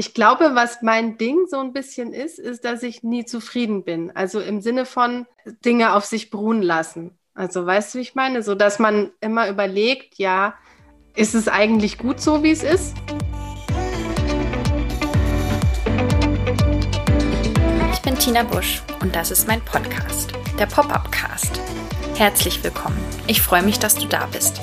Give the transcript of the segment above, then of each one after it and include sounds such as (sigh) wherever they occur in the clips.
Ich glaube, was mein Ding so ein bisschen ist, ist, dass ich nie zufrieden bin. Also im Sinne von Dinge auf sich beruhen lassen. Also weißt du, wie ich meine? So dass man immer überlegt, ja, ist es eigentlich gut so, wie es ist? Ich bin Tina Busch und das ist mein Podcast, der Pop-Up Cast. Herzlich willkommen. Ich freue mich, dass du da bist.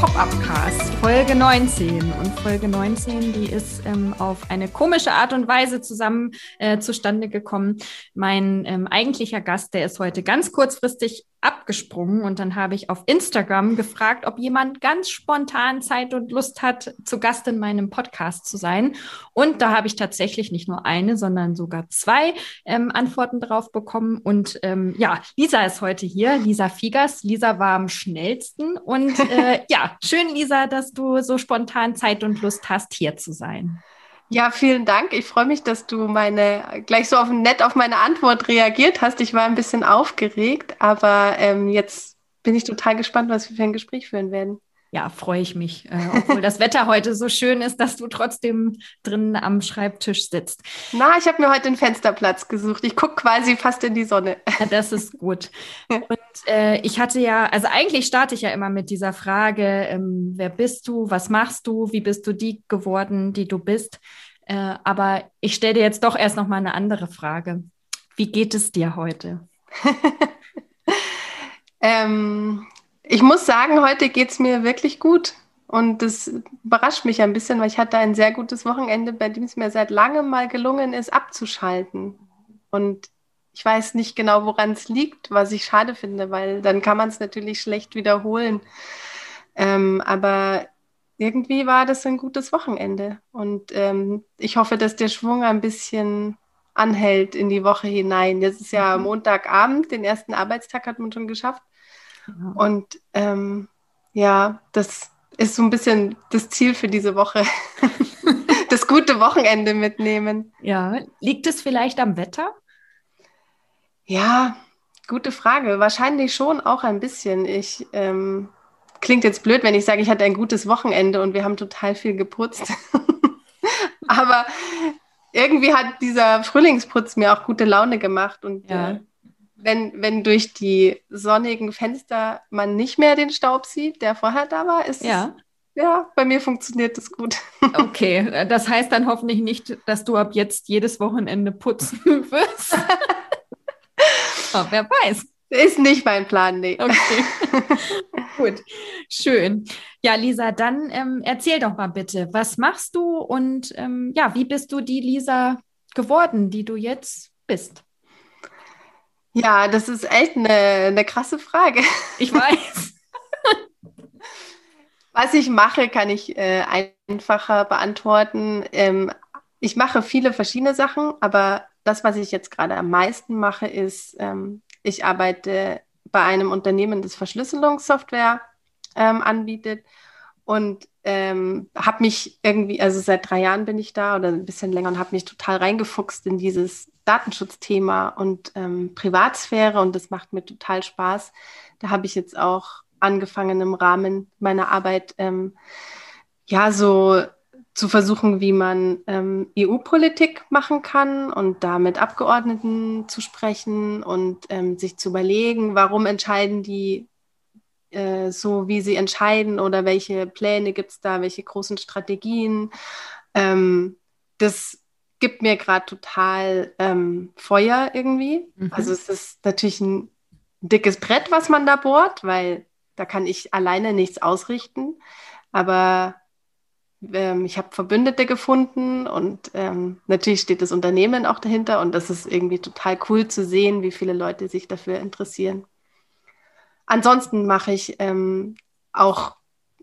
Pop-Up-Casts, Folge 19. Und Folge 19, die ist ähm, auf eine komische Art und Weise zusammen äh, zustande gekommen. Mein ähm, eigentlicher Gast, der ist heute ganz kurzfristig abgesprungen und dann habe ich auf Instagram gefragt, ob jemand ganz spontan Zeit und Lust hat, zu Gast in meinem Podcast zu sein. Und da habe ich tatsächlich nicht nur eine, sondern sogar zwei ähm, Antworten drauf bekommen. Und ähm, ja, Lisa ist heute hier, Lisa Figas. Lisa war am schnellsten. Und äh, (laughs) ja, schön, Lisa, dass du so spontan Zeit und Lust hast, hier zu sein. Ja, vielen Dank. Ich freue mich, dass du meine gleich so auf, nett auf meine Antwort reagiert hast. Ich war ein bisschen aufgeregt, aber ähm, jetzt bin ich total gespannt, was wir für ein Gespräch führen werden. Ja, freue ich mich, äh, obwohl das Wetter heute so schön ist, dass du trotzdem drinnen am Schreibtisch sitzt. Na, ich habe mir heute den Fensterplatz gesucht. Ich gucke quasi fast in die Sonne. Ja, das ist gut. (laughs) Und äh, ich hatte ja, also eigentlich starte ich ja immer mit dieser Frage, ähm, wer bist du, was machst du, wie bist du die geworden, die du bist. Äh, aber ich stelle dir jetzt doch erst noch mal eine andere Frage. Wie geht es dir heute? (laughs) ähm, ich muss sagen, heute geht es mir wirklich gut. Und das überrascht mich ein bisschen, weil ich hatte ein sehr gutes Wochenende, bei dem es mir seit langem mal gelungen ist, abzuschalten. Und ich weiß nicht genau, woran es liegt, was ich schade finde, weil dann kann man es natürlich schlecht wiederholen. Ähm, aber irgendwie war das ein gutes Wochenende. Und ähm, ich hoffe, dass der Schwung ein bisschen anhält in die Woche hinein. Jetzt ist ja mhm. Montagabend, den ersten Arbeitstag hat man schon geschafft. Und ähm, ja, das ist so ein bisschen das Ziel für diese Woche. (laughs) das gute Wochenende mitnehmen. Ja, liegt es vielleicht am Wetter? Ja, gute Frage. Wahrscheinlich schon auch ein bisschen. Ich ähm, klingt jetzt blöd, wenn ich sage, ich hatte ein gutes Wochenende und wir haben total viel geputzt. (laughs) Aber irgendwie hat dieser Frühlingsputz mir auch gute Laune gemacht und ja. äh, wenn, wenn durch die sonnigen Fenster man nicht mehr den Staub sieht, der vorher da war, ist ja. Es, ja, bei mir funktioniert das gut. (laughs) Okay, das heißt dann hoffentlich nicht, dass du ab jetzt jedes Wochenende putzen (laughs) wirst. oh, wer weiß. Ist nicht mein Plan, nee. Okay. (laughs) Gut, schön. Ja, Lisa, dann ähm, erzähl doch mal bitte, was machst du und ähm, ja, wie bist du die Lisa geworden, die du jetzt bist? Ja, das ist echt eine, eine krasse Frage. Ich weiß. (laughs) Was ich mache, kann ich äh, einfacher beantworten. Ähm, ich mache viele verschiedene Sachen, aber das, was ich jetzt gerade am meisten mache, ist, ähm, ich arbeite bei einem Unternehmen, das Verschlüsselungssoftware ähm, anbietet und ähm, habe mich irgendwie, also seit drei Jahren bin ich da oder ein bisschen länger und habe mich total reingefuchst in dieses Datenschutzthema und ähm, Privatsphäre und das macht mir total Spaß. Da habe ich jetzt auch angefangen im Rahmen meiner Arbeit ähm, ja so zu versuchen, wie man ähm, EU-Politik machen kann und da mit Abgeordneten zu sprechen und ähm, sich zu überlegen, warum entscheiden die äh, so, wie sie entscheiden oder welche Pläne gibt es da, welche großen Strategien. Ähm, das gibt mir gerade total ähm, Feuer irgendwie. Mhm. Also es ist natürlich ein dickes Brett, was man da bohrt, weil da kann ich alleine nichts ausrichten. Aber ähm, ich habe Verbündete gefunden und ähm, natürlich steht das Unternehmen auch dahinter und das ist irgendwie total cool zu sehen, wie viele Leute sich dafür interessieren. Ansonsten mache ich ähm, auch,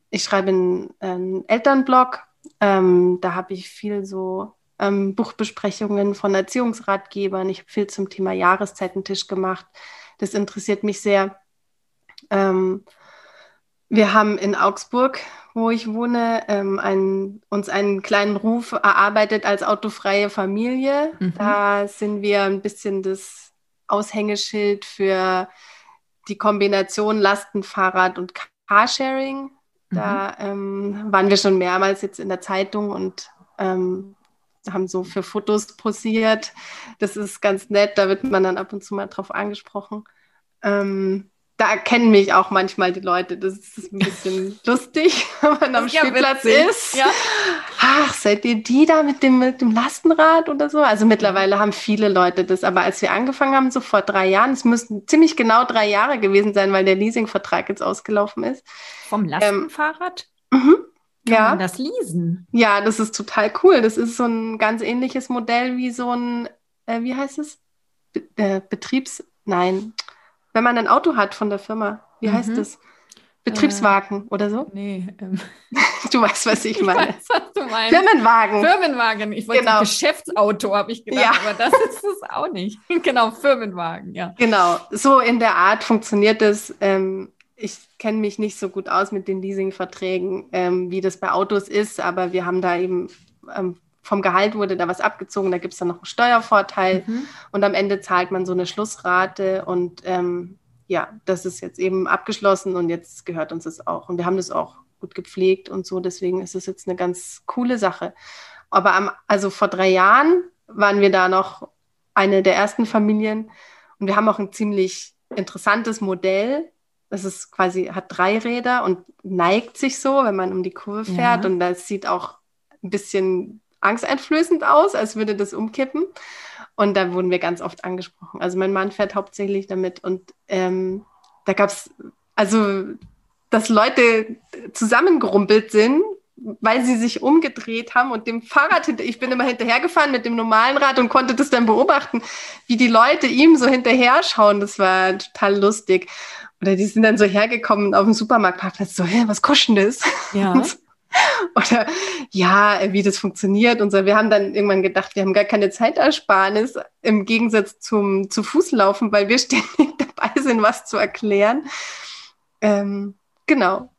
ich schreibe einen, einen Elternblog, ähm, da habe ich viel so ähm, Buchbesprechungen von Erziehungsratgebern. Ich habe viel zum Thema Jahreszeitentisch gemacht. Das interessiert mich sehr. Ähm, wir haben in Augsburg, wo ich wohne, ähm, ein, uns einen kleinen Ruf erarbeitet als autofreie Familie. Mhm. Da sind wir ein bisschen das Aushängeschild für die Kombination Lastenfahrrad und Carsharing. Da mhm. ähm, waren wir schon mehrmals jetzt in der Zeitung und ähm, haben so für Fotos posiert. Das ist ganz nett, da wird man dann ab und zu mal drauf angesprochen. Ähm, da kennen mich auch manchmal die Leute. Das ist ein bisschen (laughs) lustig, wenn man am Spielplatz witzig. ist. Ja. Ach, seid ihr die da mit dem, mit dem Lastenrad oder so? Also mittlerweile haben viele Leute das. Aber als wir angefangen haben, so vor drei Jahren, es müssten ziemlich genau drei Jahre gewesen sein, weil der Leasingvertrag jetzt ausgelaufen ist. Vom ähm, Lastenfahrrad? Ähm, mhm. Kann ja. man das leasen? Ja, das ist total cool. Das ist so ein ganz ähnliches Modell wie so ein, äh, wie heißt es? Be äh, Betriebs, nein, wenn man ein Auto hat von der Firma, wie mhm. heißt das? Betriebswagen äh, oder so? Nee. Ähm. (laughs) Du weißt, was ich meine. Ich weiß, was du meinst. Firmenwagen. Firmenwagen. Ich wollte genau. Geschäftsauto, habe ich gedacht, ja. aber das ist es auch nicht. (laughs) genau, Firmenwagen, ja. Genau, so in der Art funktioniert es. Ähm, ich kenne mich nicht so gut aus mit den Leasingverträgen, ähm, wie das bei Autos ist, aber wir haben da eben ähm, vom Gehalt wurde da was abgezogen, da gibt es dann noch einen Steuervorteil mhm. und am Ende zahlt man so eine Schlussrate und ähm, ja, das ist jetzt eben abgeschlossen und jetzt gehört uns das auch. Und wir haben das auch gut gepflegt und so, deswegen ist es jetzt eine ganz coole Sache. Aber am, also vor drei Jahren waren wir da noch eine der ersten Familien und wir haben auch ein ziemlich interessantes Modell. Das ist quasi, hat drei Räder und neigt sich so, wenn man um die Kurve fährt. Ja. Und das sieht auch ein bisschen angsteinflößend aus, als würde das umkippen. Und da wurden wir ganz oft angesprochen. Also mein Mann fährt hauptsächlich damit und ähm, da gab es, also, dass Leute zusammengerumpelt sind, weil sie sich umgedreht haben und dem Fahrrad hinter, ich bin immer hinterhergefahren mit dem normalen Rad und konnte das dann beobachten, wie die Leute ihm so hinterher schauen. Das war total lustig. Oder die sind dann so hergekommen auf dem Supermarktparkplatz, so, hä, was kostet das? Ja. (laughs) Oder ja, wie das funktioniert und so. Wir haben dann irgendwann gedacht, wir haben gar keine Zeitersparnis im Gegensatz zum zu Fuß laufen, weil wir (laughs) ständig dabei sind, was zu erklären. Ähm, genau.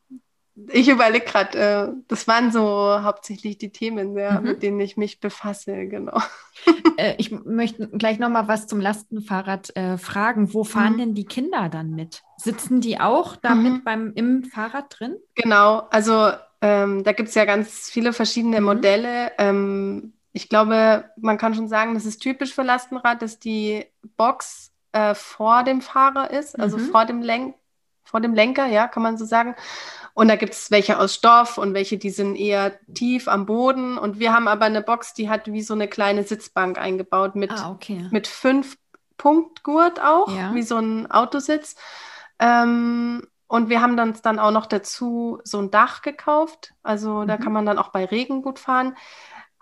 Ich überlege gerade, äh, das waren so hauptsächlich die Themen, ja, mhm. mit denen ich mich befasse, genau. (laughs) Äh, ich möchte gleich nochmal was zum Lastenfahrrad äh, fragen. Wo fahren mhm. denn die Kinder dann mit? Sitzen die auch damit mhm. beim, im Fahrrad drin? Genau, also ähm, da gibt es ja ganz viele verschiedene mhm. Modelle. Ähm, ich glaube, man kann schon sagen, das ist typisch für Lastenrad, dass die Box äh, vor dem Fahrer ist, also mhm. vor, dem Lenk vor dem Lenker, ja, kann man so sagen. Und da gibt es welche aus Stoff und welche, die sind eher tief am Boden. Und wir haben aber eine Box, die hat wie so eine kleine Sitzbank eingebaut mit, ah, okay. mit fünf Punktgurt auch, ja. wie so ein Autositz. Ähm, und wir haben dann, dann auch noch dazu so ein Dach gekauft. Also mhm. da kann man dann auch bei Regen gut fahren.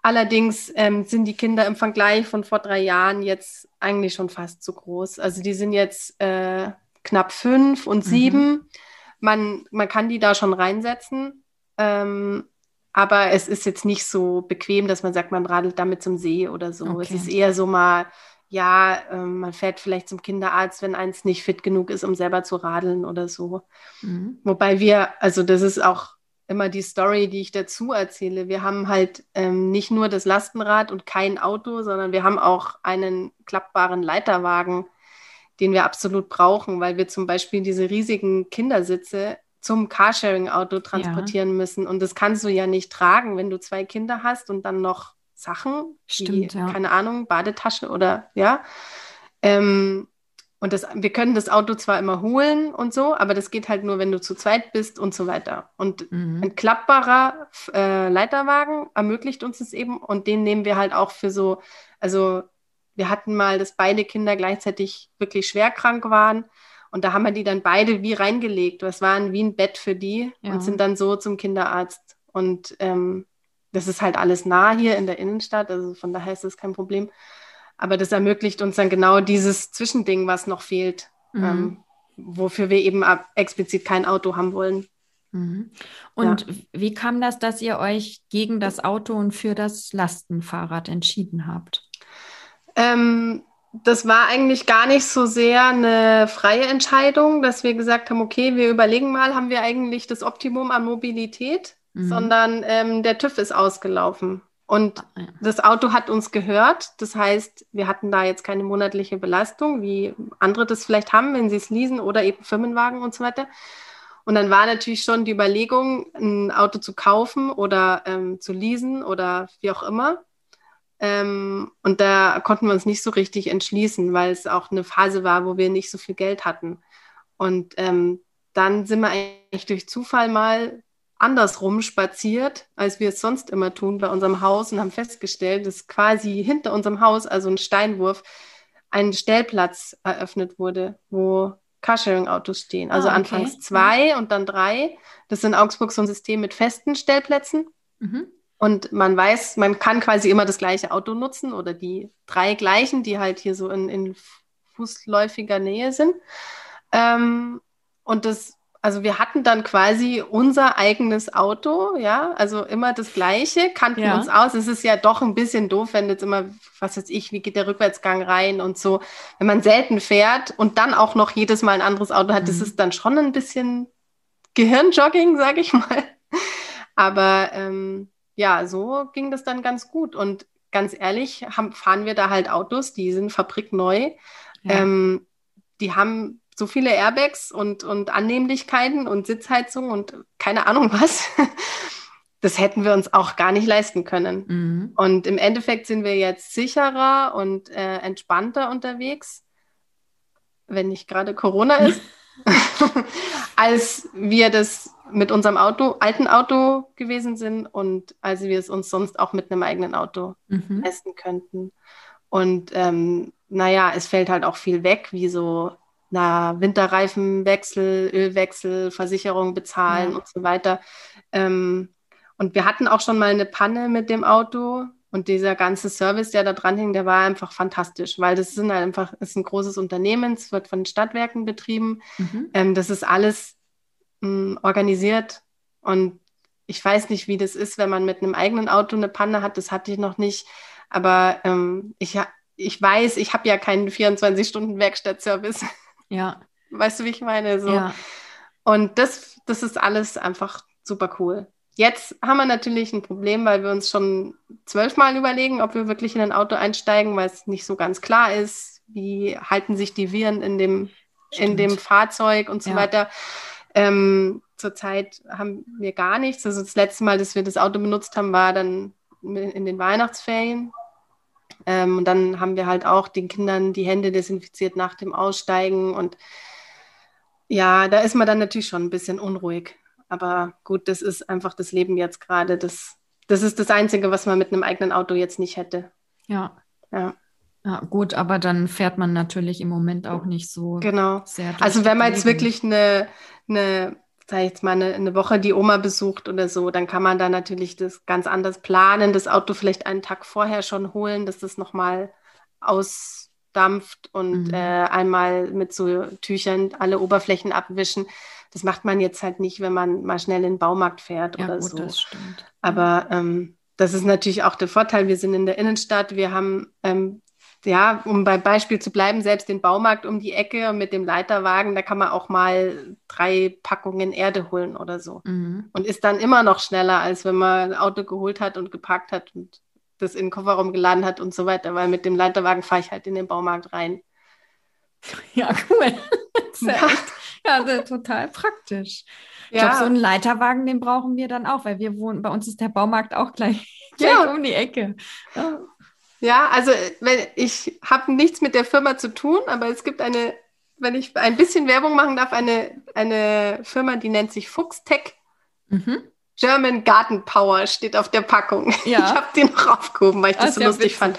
Allerdings ähm, sind die Kinder im Vergleich von vor drei Jahren jetzt eigentlich schon fast zu groß. Also die sind jetzt äh, knapp fünf und mhm. sieben. Mhm. Man, man kann die da schon reinsetzen. Ähm, aber es ist jetzt nicht so bequem, dass man sagt, man radelt damit zum See oder so. Okay. Es ist eher so mal ja, ähm, man fährt vielleicht zum Kinderarzt, wenn eins nicht fit genug ist, um selber zu radeln oder so. Mhm. Wobei wir, also das ist auch immer die Story, die ich dazu erzähle. Wir haben halt ähm, nicht nur das Lastenrad und kein Auto, sondern wir haben auch einen klappbaren Leiterwagen, den wir absolut brauchen, weil wir zum Beispiel diese riesigen Kindersitze zum Carsharing-Auto transportieren ja. müssen. Und das kannst du ja nicht tragen, wenn du zwei Kinder hast und dann noch Sachen, Stimmt, die, ja. keine Ahnung, Badetasche oder ja. Ähm, und das, wir können das Auto zwar immer holen und so, aber das geht halt nur, wenn du zu zweit bist und so weiter. Und mhm. ein klappbarer äh, Leiterwagen ermöglicht uns das eben und den nehmen wir halt auch für so, also wir hatten mal, dass beide Kinder gleichzeitig wirklich schwer krank waren. Und da haben wir die dann beide wie reingelegt. Das waren wie ein Bett für die ja. und sind dann so zum Kinderarzt. Und ähm, das ist halt alles nah hier in der Innenstadt, also von daher ist das kein Problem. Aber das ermöglicht uns dann genau dieses Zwischending, was noch fehlt, mhm. ähm, wofür wir eben explizit kein Auto haben wollen. Mhm. Und ja. wie kam das, dass ihr euch gegen das Auto und für das Lastenfahrrad entschieden habt? Ähm, das war eigentlich gar nicht so sehr eine freie Entscheidung, dass wir gesagt haben, okay, wir überlegen mal, haben wir eigentlich das Optimum an Mobilität, mhm. sondern ähm, der TÜV ist ausgelaufen. Und ah, ja. das Auto hat uns gehört. Das heißt, wir hatten da jetzt keine monatliche Belastung, wie andere das vielleicht haben, wenn sie es leasen oder eben Firmenwagen und so weiter. Und dann war natürlich schon die Überlegung, ein Auto zu kaufen oder ähm, zu leasen oder wie auch immer. Ähm, und da konnten wir uns nicht so richtig entschließen, weil es auch eine Phase war, wo wir nicht so viel Geld hatten. Und ähm, dann sind wir eigentlich durch Zufall mal andersrum spaziert, als wir es sonst immer tun bei unserem Haus und haben festgestellt, dass quasi hinter unserem Haus, also ein Steinwurf, ein Stellplatz eröffnet wurde, wo Carsharing-Autos stehen. Also ah, okay. anfangs zwei und dann drei. Das ist in Augsburg so ein System mit festen Stellplätzen. Mhm. Und man weiß, man kann quasi immer das gleiche Auto nutzen oder die drei gleichen, die halt hier so in, in fußläufiger Nähe sind. Ähm, und das, also wir hatten dann quasi unser eigenes Auto, ja, also immer das gleiche, kannten ja. uns aus. Es ist ja doch ein bisschen doof, wenn jetzt immer, was weiß ich, wie geht der Rückwärtsgang rein und so. Wenn man selten fährt und dann auch noch jedes Mal ein anderes Auto hat, mhm. das ist dann schon ein bisschen Gehirnjogging, sag ich mal. (laughs) Aber ähm, ja, so ging das dann ganz gut. Und ganz ehrlich, haben, fahren wir da halt Autos, die sind fabrikneu. Ja. Ähm, die haben so viele Airbags und, und Annehmlichkeiten und Sitzheizung und keine Ahnung was. (laughs) Das hätten wir uns auch gar nicht leisten können. Mhm. Und im Endeffekt sind wir jetzt sicherer und äh, entspannter unterwegs, wenn nicht gerade Corona ist, (laughs) (laughs) als wir das mit unserem Auto, alten Auto gewesen sind und als wir es uns sonst auch mit einem eigenen Auto mhm. leisten könnten. Und ähm, naja, es fällt halt auch viel weg, wie so na, Winterreifenwechsel, Ölwechsel, Versicherung bezahlen ja. und so weiter. Ähm, und wir hatten auch schon mal eine Panne mit dem Auto und dieser ganze Service, der da dran hing, der war einfach fantastisch, weil das sind halt einfach, ist ein großes Unternehmen, es wird von Stadtwerken betrieben. Mhm. Ähm, das ist alles mh, hm, organisiert und ich weiß nicht, wie das ist, wenn man mit einem eigenen Auto eine Panne hat. Das hatte ich noch nicht. Aber ähm, ich, ich weiß, ich habe ja keinen 24-Stunden-Werkstattservice. Ja. Weißt du, wie ich meine? So. Ja. Und das, das ist alles einfach super cool. Jetzt haben wir natürlich ein Problem, weil wir uns schon zwölfmal überlegen, ob wir wirklich in ein Auto einsteigen, weil es nicht so ganz klar ist, wie halten sich die Viren in dem, in dem Fahrzeug und so ja. weiter. Ähm, zurzeit haben wir gar nichts. Also das letzte Mal, dass wir das Auto benutzt haben, war dann in den Weihnachtsferien. Ähm, und dann haben wir halt auch den Kindern die Hände desinfiziert nach dem Aussteigen. Und ja, da ist man dann natürlich schon ein bisschen unruhig. Aber gut, das ist einfach das Leben jetzt gerade. Das, das ist das Einzige, was man mit einem eigenen Auto jetzt nicht hätte. Ja. Ja. Ja, gut, aber dann fährt man natürlich im Moment auch nicht so genau. sehr. Also wenn man jetzt wirklich eine, eine sag ich jetzt mal, eine, eine, Woche die Oma besucht oder so, dann kann man da natürlich das ganz anders planen, das Auto vielleicht einen Tag vorher schon holen, dass das nochmal ausdampft und mhm. äh, einmal mit so Tüchern alle Oberflächen abwischen. Das macht man jetzt halt nicht, wenn man mal schnell in den Baumarkt fährt ja, oder gut, so. Das stimmt. Aber ähm, das ist natürlich auch der Vorteil. Wir sind in der Innenstadt, wir haben ähm, ja, um beim Beispiel zu bleiben, selbst den Baumarkt um die Ecke mit dem Leiterwagen, da kann man auch mal drei Packungen Erde holen oder so. Mhm. Und ist dann immer noch schneller, als wenn man ein Auto geholt hat und geparkt hat und das in den Kofferraum geladen hat und so weiter, weil mit dem Leiterwagen fahre ich halt in den Baumarkt rein. (laughs) Ja, cool. (laughs) ja, echt, ja total praktisch. Ich ja. glaube, so einen Leiterwagen, den brauchen wir dann auch, weil wir wohnen, bei uns ist der Baumarkt auch gleich, (laughs) gleich ja. um die Ecke. Ja. Ja, also wenn, ich habe nichts mit der Firma zu tun, aber es gibt eine, wenn ich ein bisschen Werbung machen darf, eine, eine Firma, die nennt sich Fuchstech. Mhm. German Garden Power steht auf der Packung. (laughs) Ja. Ich habe die noch aufgehoben, weil ich das, das so lustig witzig. fand.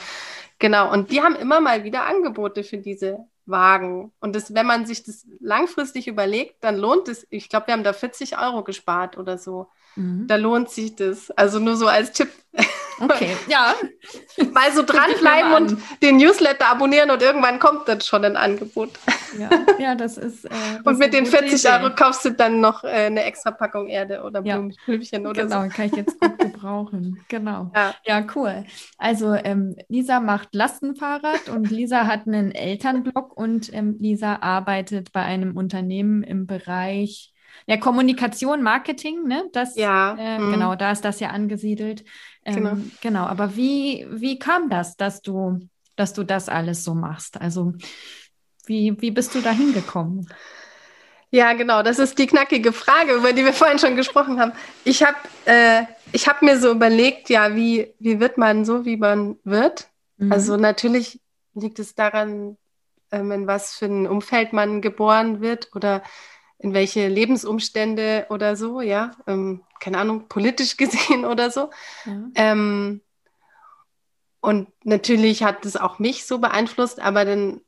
Genau, und die haben immer mal wieder Angebote für diese Wagen. Und das, wenn man sich das langfristig überlegt, dann lohnt es, ich glaube, wir haben da 40 Euro gespart oder so. Mhm. Da lohnt sich das. Also nur so als Tipp. (laughs) Okay, ja. Mal so dranbleiben und den Newsletter abonnieren und irgendwann kommt dann schon ein Angebot. Ja, ja das ist. Äh, das und mit den 40 Idee. Euro kaufst du dann noch äh, eine extra Packung Erde oder Blümchen ja. oder genau, so. Genau, kann ich jetzt gut gebrauchen. Genau. Ja, ja cool. Also ähm, Lisa macht Lastenfahrrad und Lisa hat einen Elternblog und ähm, Lisa arbeitet bei einem Unternehmen im Bereich ja, Kommunikation, Marketing, ne? Das, ja. Äh, mhm. Genau, da ist das ja angesiedelt. Ähm, genau. genau. Aber wie, wie kam das, dass du, dass du das alles so machst? Also wie, wie bist du da hingekommen? Ja, genau, das ist die knackige Frage, über die wir vorhin schon gesprochen haben. Ich habe äh, hab mir so überlegt, ja, wie, wie wird man so, wie man wird? Mhm. Also natürlich liegt es daran, ähm, in was für ein Umfeld man geboren wird oder in welche Lebensumstände oder so, ja, ähm, keine Ahnung, politisch (laughs) gesehen oder so. Ja. Ähm, und natürlich hat es auch mich so beeinflusst, aber dann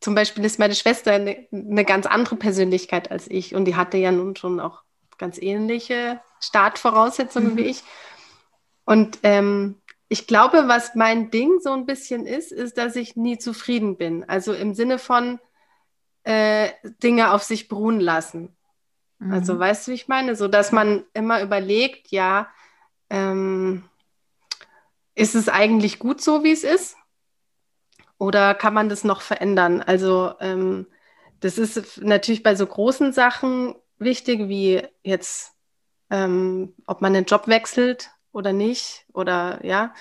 zum Beispiel ist meine Schwester eine, eine ganz andere Persönlichkeit als ich und die hatte ja nun schon auch ganz ähnliche Startvoraussetzungen mhm. wie ich. Und ähm, ich glaube, was mein Ding so ein bisschen ist, ist, dass ich nie zufrieden bin. Also im Sinne von, äh, Dinge auf sich beruhen lassen. Also, mhm. Also weißt du, wie ich meine? So dass man immer überlegt, ja, ähm, ist es eigentlich gut so, wie es ist? Oder kann man das noch verändern? Also ähm, das ist natürlich bei so großen Sachen wichtig, wie jetzt, ähm, ob man den Job wechselt oder nicht, oder ja.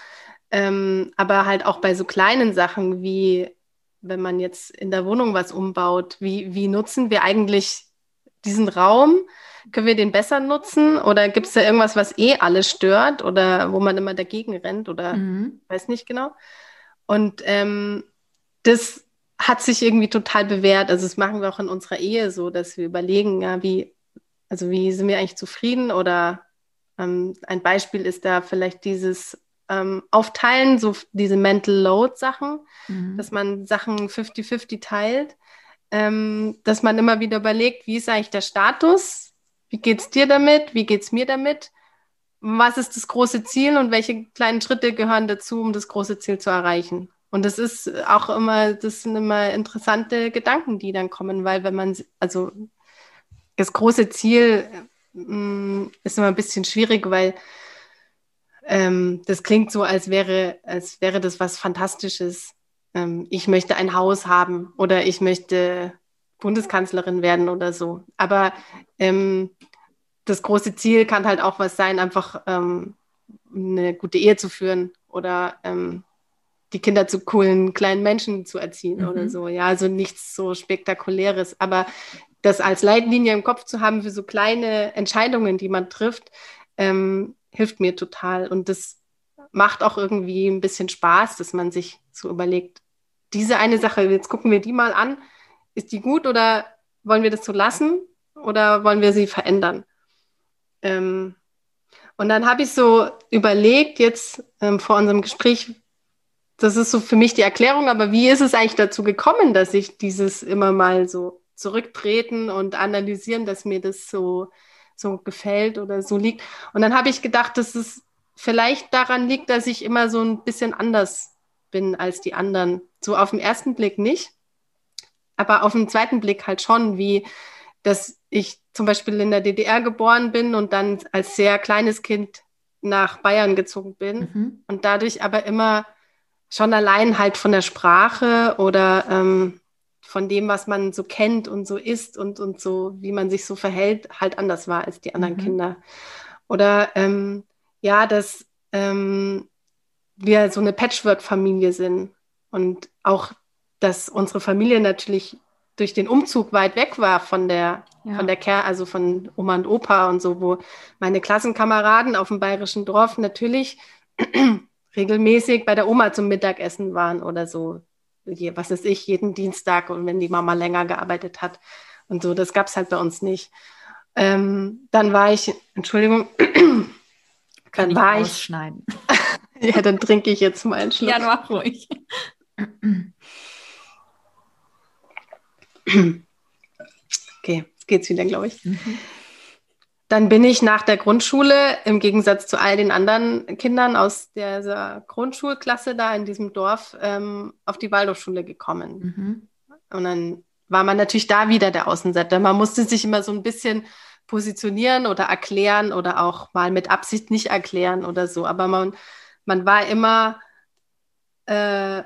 Ähm, aber halt auch bei so kleinen Sachen wie wenn man jetzt in der Wohnung was umbaut, wie, wie nutzen wir eigentlich diesen Raum? Können wir den besser nutzen? Oder gibt es da irgendwas, was eh alles stört oder wo man immer dagegen rennt oder mhm. weiß nicht genau? Und ähm, das hat sich irgendwie total bewährt. Also das machen wir auch in unserer Ehe so, dass wir überlegen, ja, wie, also wie sind wir eigentlich zufrieden? Oder ähm, ein Beispiel ist da vielleicht dieses ähm, aufteilen, so diese Mental Load-Sachen, mhm. dass man Sachen 50-50 teilt, ähm, dass man immer wieder überlegt, wie ist eigentlich der Status, wie geht es dir damit, wie geht es mir damit, was ist das große Ziel und welche kleinen Schritte gehören dazu, um das große Ziel zu erreichen. Und das ist auch immer, das sind immer interessante Gedanken, die dann kommen, weil wenn man, also das große Ziel mh, mm, ist immer ein bisschen schwierig, weil ähm, das klingt so, als wäre, als wäre das was Fantastisches. Ähm, ich möchte ein Haus haben oder ich möchte Bundeskanzlerin werden oder so. Aber ähm, das große Ziel kann halt auch was sein, einfach ähm, eine gute Ehe zu führen oder ähm, die Kinder zu coolen kleinen Menschen zu erziehen mhm. oder so. Ja, also nichts so Spektakuläres. Aber das als Leitlinie im Kopf zu haben für so kleine Entscheidungen, die man trifft, ähm, hilft mir total. Und das macht auch irgendwie ein bisschen Spaß, dass man sich so überlegt, diese eine Sache, jetzt gucken wir die mal an, ist die gut oder wollen wir das so lassen oder wollen wir sie verändern? Ähm, und dann habe ich so überlegt, jetzt ähm, vor unserem Gespräch, das ist so für mich die Erklärung, aber wie ist es eigentlich dazu gekommen, dass ich dieses immer mal so zurücktreten und analysieren, dass mir das so so gefällt oder so liegt. Und dann habe ich gedacht, dass es vielleicht daran liegt, dass ich immer so ein bisschen anders bin als die anderen. So auf den ersten Blick nicht, aber auf den zweiten Blick halt schon, wie dass ich zum Beispiel in der DDR geboren bin und dann als sehr kleines Kind nach Bayern gezogen bin mhm. und dadurch aber immer schon allein halt von der Sprache oder ähm, von dem, was man so kennt und so ist und, und so, wie man sich so verhält, halt anders war als die anderen mhm. Kinder. Oder ähm, ja, dass ähm, wir so eine Patchwork-Familie sind und auch, dass unsere Familie natürlich durch den Umzug weit weg war von der, ja. von der Ker also von Oma und Opa und so, wo meine Klassenkameraden auf dem bayerischen Dorf natürlich (clears throat) regelmäßig bei der Oma zum Mittagessen waren oder so was ist ich, jeden Dienstag und wenn die Mama länger gearbeitet hat und so, das gab es halt bei uns nicht. Ähm, dann war ich, Entschuldigung, (clears throat) Kann dann war ich. Schneiden. (laughs) ja, dann trinke ich jetzt mal einen Schluck. Ja, mach ruhig. (clears throat) okay, jetzt geht's wieder, glaube ich. Mhm. Dann bin ich nach der Grundschule, im Gegensatz zu all den anderen Kindern aus dieser Grundschulklasse da in diesem Dorf, ähm, auf die Waldorfschule gekommen. Mhm. Und dann war man natürlich da wieder der Außenseiter. Man musste sich immer so ein bisschen positionieren oder erklären oder auch mal mit Absicht nicht erklären oder so. Aber man, man war immer äh,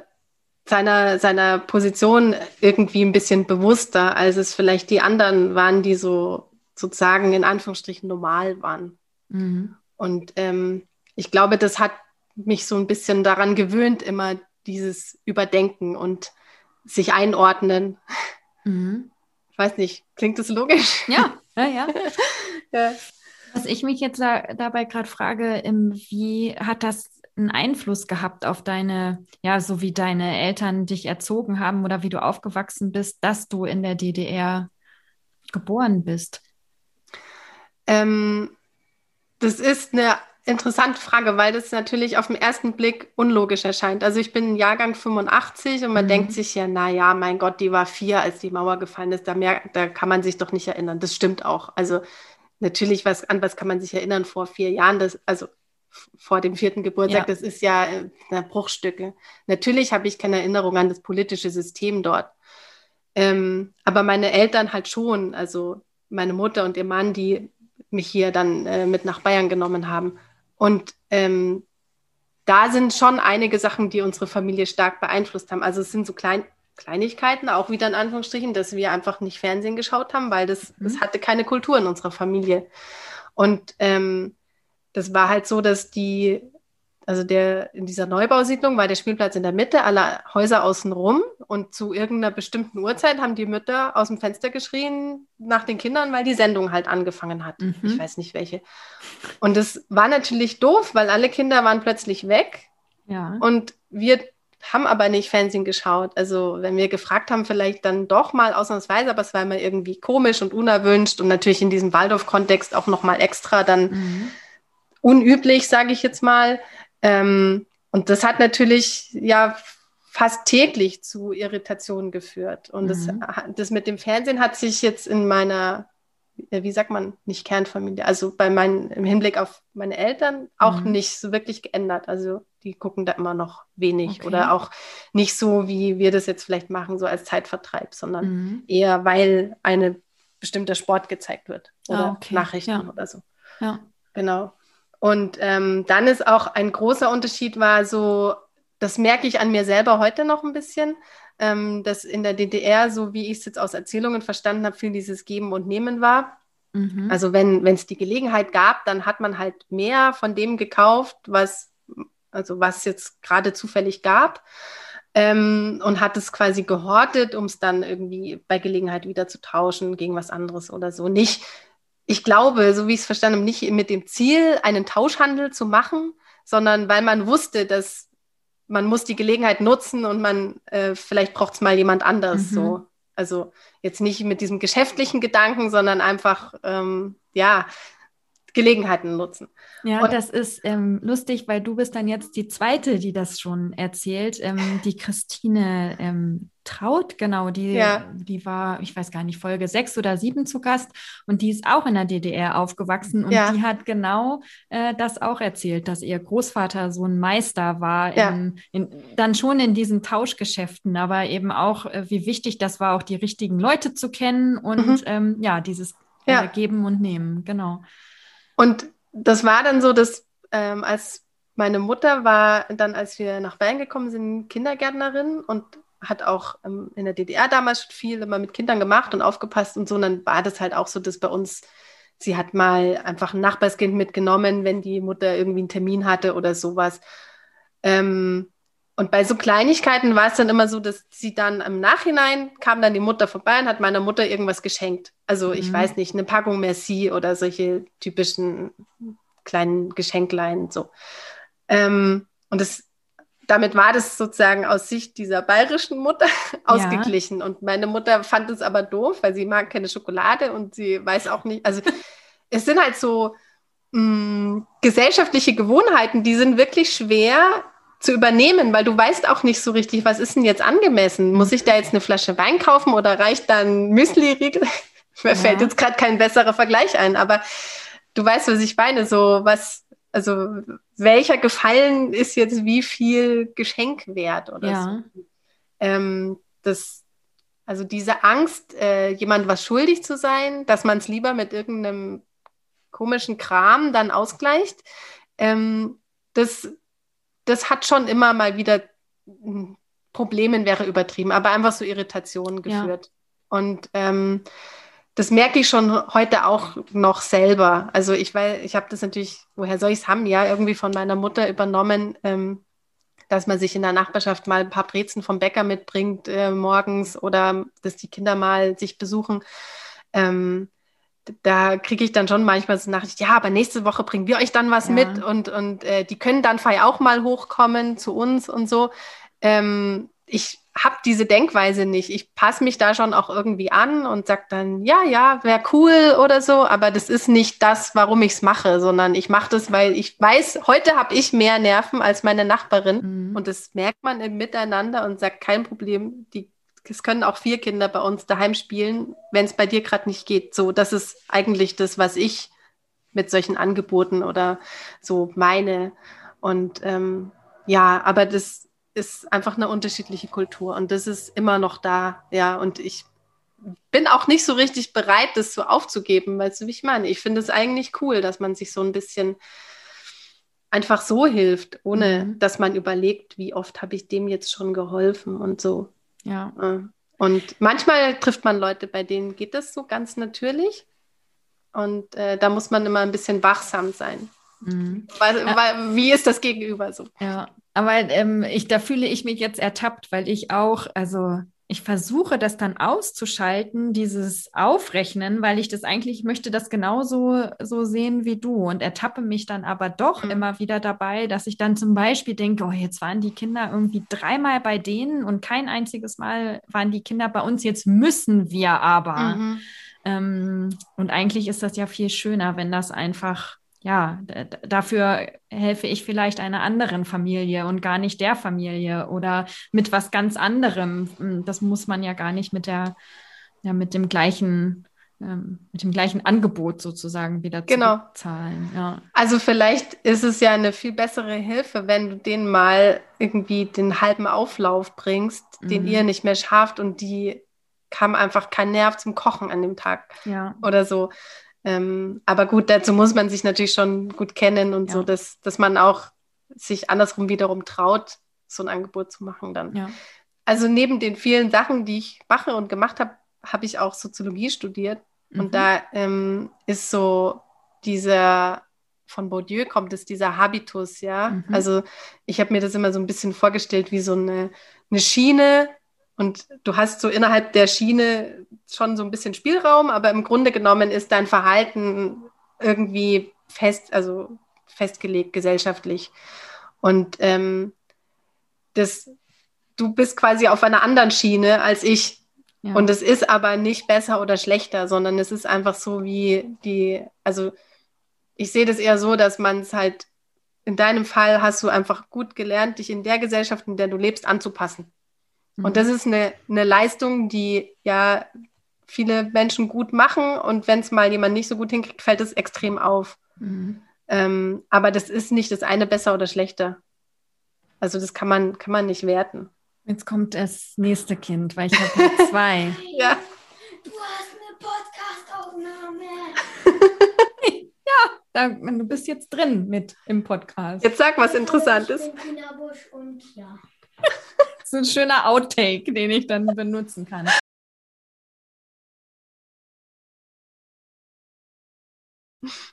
seiner, seiner Position irgendwie ein bisschen bewusster, als es vielleicht die anderen waren, die so sozusagen in Anführungsstrichen normal waren. Mhm. Und ähm, ich glaube, das hat mich so ein bisschen daran gewöhnt, immer dieses Überdenken und sich einordnen. Mhm. Ich weiß nicht, klingt das logisch? Ja, ja, ja. (laughs) ja. Was ich mich jetzt da, dabei gerade frage, wie hat das einen Einfluss gehabt auf deine, ja, so wie deine Eltern dich erzogen haben oder wie du aufgewachsen bist, dass du in der DDR geboren bist? Ähm, das ist eine interessante Frage, weil das natürlich auf den ersten Blick unlogisch erscheint. Also ich bin Jahrgang 85 und man mhm. denkt sich ja, na ja, mein Gott, die war vier, als die Mauer gefallen ist. Da, mehr, da kann man sich doch nicht erinnern. Das stimmt auch. Also natürlich, was an was kann man sich erinnern vor vier Jahren? Das, also vor dem vierten Geburtstag, ja. das ist ja äh, Bruchstücke. Natürlich habe ich keine Erinnerung an das politische System dort. Ähm, aber meine Eltern halt schon, also meine Mutter und ihr Mann, die mich hier dann äh, mit nach Bayern genommen haben. Und ähm, da sind schon einige Sachen, die unsere Familie stark beeinflusst haben. Also es sind so klein, Kleinigkeiten, auch wieder in Anführungsstrichen, dass wir einfach nicht Fernsehen geschaut haben, weil das, mhm. das hatte keine Kultur in unserer Familie. Und ähm, das war halt so, dass die also der, in dieser Neubausiedlung war der Spielplatz in der Mitte, alle Häuser außenrum und zu irgendeiner bestimmten Uhrzeit haben die Mütter aus dem Fenster geschrien nach den Kindern, weil die Sendung halt angefangen hat. Mhm. Ich weiß nicht welche. Und das war natürlich doof, weil alle Kinder waren plötzlich weg. Ja. Und wir haben aber nicht Fernsehen geschaut. Also wenn wir gefragt haben, vielleicht dann doch mal ausnahmsweise, aber es war immer irgendwie komisch und unerwünscht und natürlich in diesem Waldorf-Kontext auch noch mal extra dann mhm. unüblich, sage ich jetzt mal. Ähm, und das hat natürlich ja fast täglich zu Irritationen geführt. Und mhm. das, das mit dem Fernsehen hat sich jetzt in meiner, wie sagt man, nicht Kernfamilie, also bei meinen, im Hinblick auf meine Eltern auch mhm. nicht so wirklich geändert. Also die gucken da immer noch wenig okay. oder auch nicht so, wie wir das jetzt vielleicht machen, so als Zeitvertreib, sondern mhm. eher, weil eine bestimmter Sport gezeigt wird oder ah, okay. Nachrichten ja. oder so. Ja. Genau. Und ähm, dann ist auch ein großer Unterschied war so, das merke ich an mir selber heute noch ein bisschen, ähm, dass in der DDR, so wie ich es jetzt aus Erzählungen verstanden habe, viel dieses Geben und Nehmen war. Mhm. Also wenn es die Gelegenheit gab, dann hat man halt mehr von dem gekauft, was, also was jetzt gerade zufällig gab. Ähm, und hat es quasi gehortet, um es dann irgendwie bei Gelegenheit wieder zu tauschen gegen was anderes oder so. Nicht, ich glaube, so wie ich es verstanden habe, nicht mit dem Ziel, einen Tauschhandel zu machen, sondern weil man wusste, dass man muss die Gelegenheit nutzen und man äh, vielleicht braucht es mal jemand anders. Mhm. So. Also jetzt nicht mit diesem geschäftlichen Gedanken, sondern einfach ähm, ja Gelegenheiten nutzen. Ja, und das ist ähm, lustig, weil du bist dann jetzt die zweite, die das schon erzählt. Ähm, die Christine ähm, Traut, genau, die, ja. die war, ich weiß gar nicht, Folge sechs oder sieben zu Gast und die ist auch in der DDR aufgewachsen und ja. die hat genau äh, das auch erzählt, dass ihr Großvater so ein Meister war, ja. in, in, dann schon in diesen Tauschgeschäften, aber eben auch, äh, wie wichtig das war, auch die richtigen Leute zu kennen und mhm. ähm, ja, dieses äh, Geben und Nehmen, genau. Und das war dann so, dass ähm, als meine Mutter war dann, als wir nach Bayern gekommen sind, Kindergärtnerin und hat auch ähm, in der DDR damals viel immer mit Kindern gemacht und aufgepasst und so. Und dann war das halt auch so, dass bei uns, sie hat mal einfach ein Nachbarskind mitgenommen, wenn die Mutter irgendwie einen Termin hatte oder sowas. Ähm, und bei so Kleinigkeiten war es dann immer so, dass sie dann im Nachhinein kam dann die Mutter vorbei und hat meiner Mutter irgendwas geschenkt. Also ich mhm. weiß nicht, eine Packung Merci oder solche typischen kleinen Geschenklein so. Ähm, und das damit war das sozusagen aus Sicht dieser bayerischen Mutter (laughs) ausgeglichen. Ja. Und meine Mutter fand es aber doof, weil sie mag keine Schokolade und sie weiß auch nicht, also (laughs) es sind halt so mh, mm, gesellschaftliche Gewohnheiten, die sind wirklich schwer zu übernehmen, weil du weißt auch nicht so richtig, was ist denn jetzt angemessen? Muss ich da jetzt eine Flasche Wein kaufen oder reicht dann Müsli-Riegel? (laughs) Mir ja. fällt jetzt gerade kein besserer Vergleich ein, aber du weißt, was ich meine, so was, also welcher Gefallen ist jetzt wie viel Geschenk wert oder ja. so. Ähm, das, also diese Angst, äh, jemand was schuldig zu sein, dass man es lieber mit irgendeinem komischen Kram dann ausgleicht, ähm, das, das hat schon immer mal wieder hm, Problemen wäre übertrieben, aber einfach so Irritationen geführt. Ja. Und ähm, das merke ich schon heute auch noch selber. Also ich weiß, ich habe das natürlich, woher soll ich es haben? Ja, irgendwie von meiner Mutter übernommen, ähm, dass man sich in der Nachbarschaft mal ein paar Brezen vom Bäcker mitbringt äh, morgens oder dass die Kinder mal sich besuchen. Ähm, da kriege ich dann schon manchmal so Nachricht, ja, aber nächste Woche bringen wir euch dann was ja. mit und, und äh, die können dann vielleicht auch mal hochkommen zu uns und so. Ähm, ich habe diese Denkweise nicht. Ich passe mich da schon auch irgendwie an und sage dann, ja, ja, wäre cool oder so, aber das ist nicht das, warum ich es mache, sondern ich mache das, weil ich weiß, heute habe ich mehr Nerven als meine Nachbarin mhm. und das merkt man im Miteinander und sagt, kein Problem, die es können auch vier Kinder bei uns daheim spielen, wenn es bei dir gerade nicht geht. So, das ist eigentlich das, was ich mit solchen Angeboten oder so meine. Und ähm, ja, aber das ist einfach eine unterschiedliche Kultur und das ist immer noch da. Ja, und ich bin auch nicht so richtig bereit, das so aufzugeben, weißt du, wie ich meine? Ich finde es eigentlich cool, dass man sich so ein bisschen einfach so hilft, ohne mhm. dass man überlegt, wie oft habe ich dem jetzt schon geholfen und so. Ja. Und manchmal trifft man Leute, bei denen geht das so ganz natürlich. Und äh, da muss man immer ein bisschen wachsam sein. Mhm. Weil, ja. weil, wie ist das Gegenüber so? Ja, aber ähm, ich, da fühle ich mich jetzt ertappt, weil ich auch, also ich versuche das dann auszuschalten, dieses Aufrechnen, weil ich das eigentlich möchte das genauso so sehen wie du und ertappe mich dann aber doch mhm. immer wieder dabei, dass ich dann zum Beispiel denke, oh, jetzt waren die Kinder irgendwie dreimal bei denen und kein einziges Mal waren die Kinder bei uns, jetzt müssen wir aber. Mhm. Ähm, und eigentlich ist das ja viel schöner, wenn das einfach ja, dafür helfe ich vielleicht einer anderen Familie und gar nicht der Familie oder mit was ganz anderem. Hm, das muss man ja gar nicht mit der, ja, mit dem gleichen, ähm, mit dem gleichen Angebot sozusagen wieder genau. zahlen. Ja. Also vielleicht ist es ja eine viel bessere Hilfe, wenn du denen mal irgendwie den halben Auflauf bringst, mhm. den ihr nicht mehr schafft und die kam einfach kein Nerv zum Kochen an dem Tag ja. oder so. Ähm, aber gut, dazu muss man sich natürlich schon gut kennen und ja. so, dass, dass man auch sich andersrum wiederum traut, so ein Angebot zu machen dann. Ja. Also neben den vielen Sachen, die ich mache und gemacht habe, habe ich auch Soziologie studiert. Mhm. Und da ähm, ist so dieser, von Bourdieu kommt es, dieser Habitus, ja. Mhm. Also ich habe mir das immer so ein bisschen vorgestellt wie so eine, eine Schiene, und du hast so innerhalb der Schiene schon so ein bisschen Spielraum, aber im Grunde genommen ist dein Verhalten irgendwie fest, also festgelegt gesellschaftlich. Und ähm, das, du bist quasi auf einer anderen Schiene als ich. Ja. Und es ist aber nicht besser oder schlechter, sondern es ist einfach so wie die, also ich sehe das eher so, dass man es halt, in deinem Fall hast du einfach gut gelernt, dich in der Gesellschaft, in der du lebst, anzupassen. Und das mhm. ist eine, eine Leistung, die ja viele Menschen gut machen. Und wenn es mal jemand nicht so gut hinkriegt, fällt es extrem auf. Mhm. Ähm, aber das ist nicht das eine besser oder schlechter. Also das kann man, kann man nicht werten. Jetzt kommt das nächste Kind, weil ich habe zwei. (laughs) ja. Du hast eine Podcast-Aufnahme. (laughs) ja, da, du bist jetzt drin mit im Podcast. Jetzt sag was Interessantes. Ich bin Busch und ja (laughs) so ein schöner Outtake, den ich dann benutzen kann.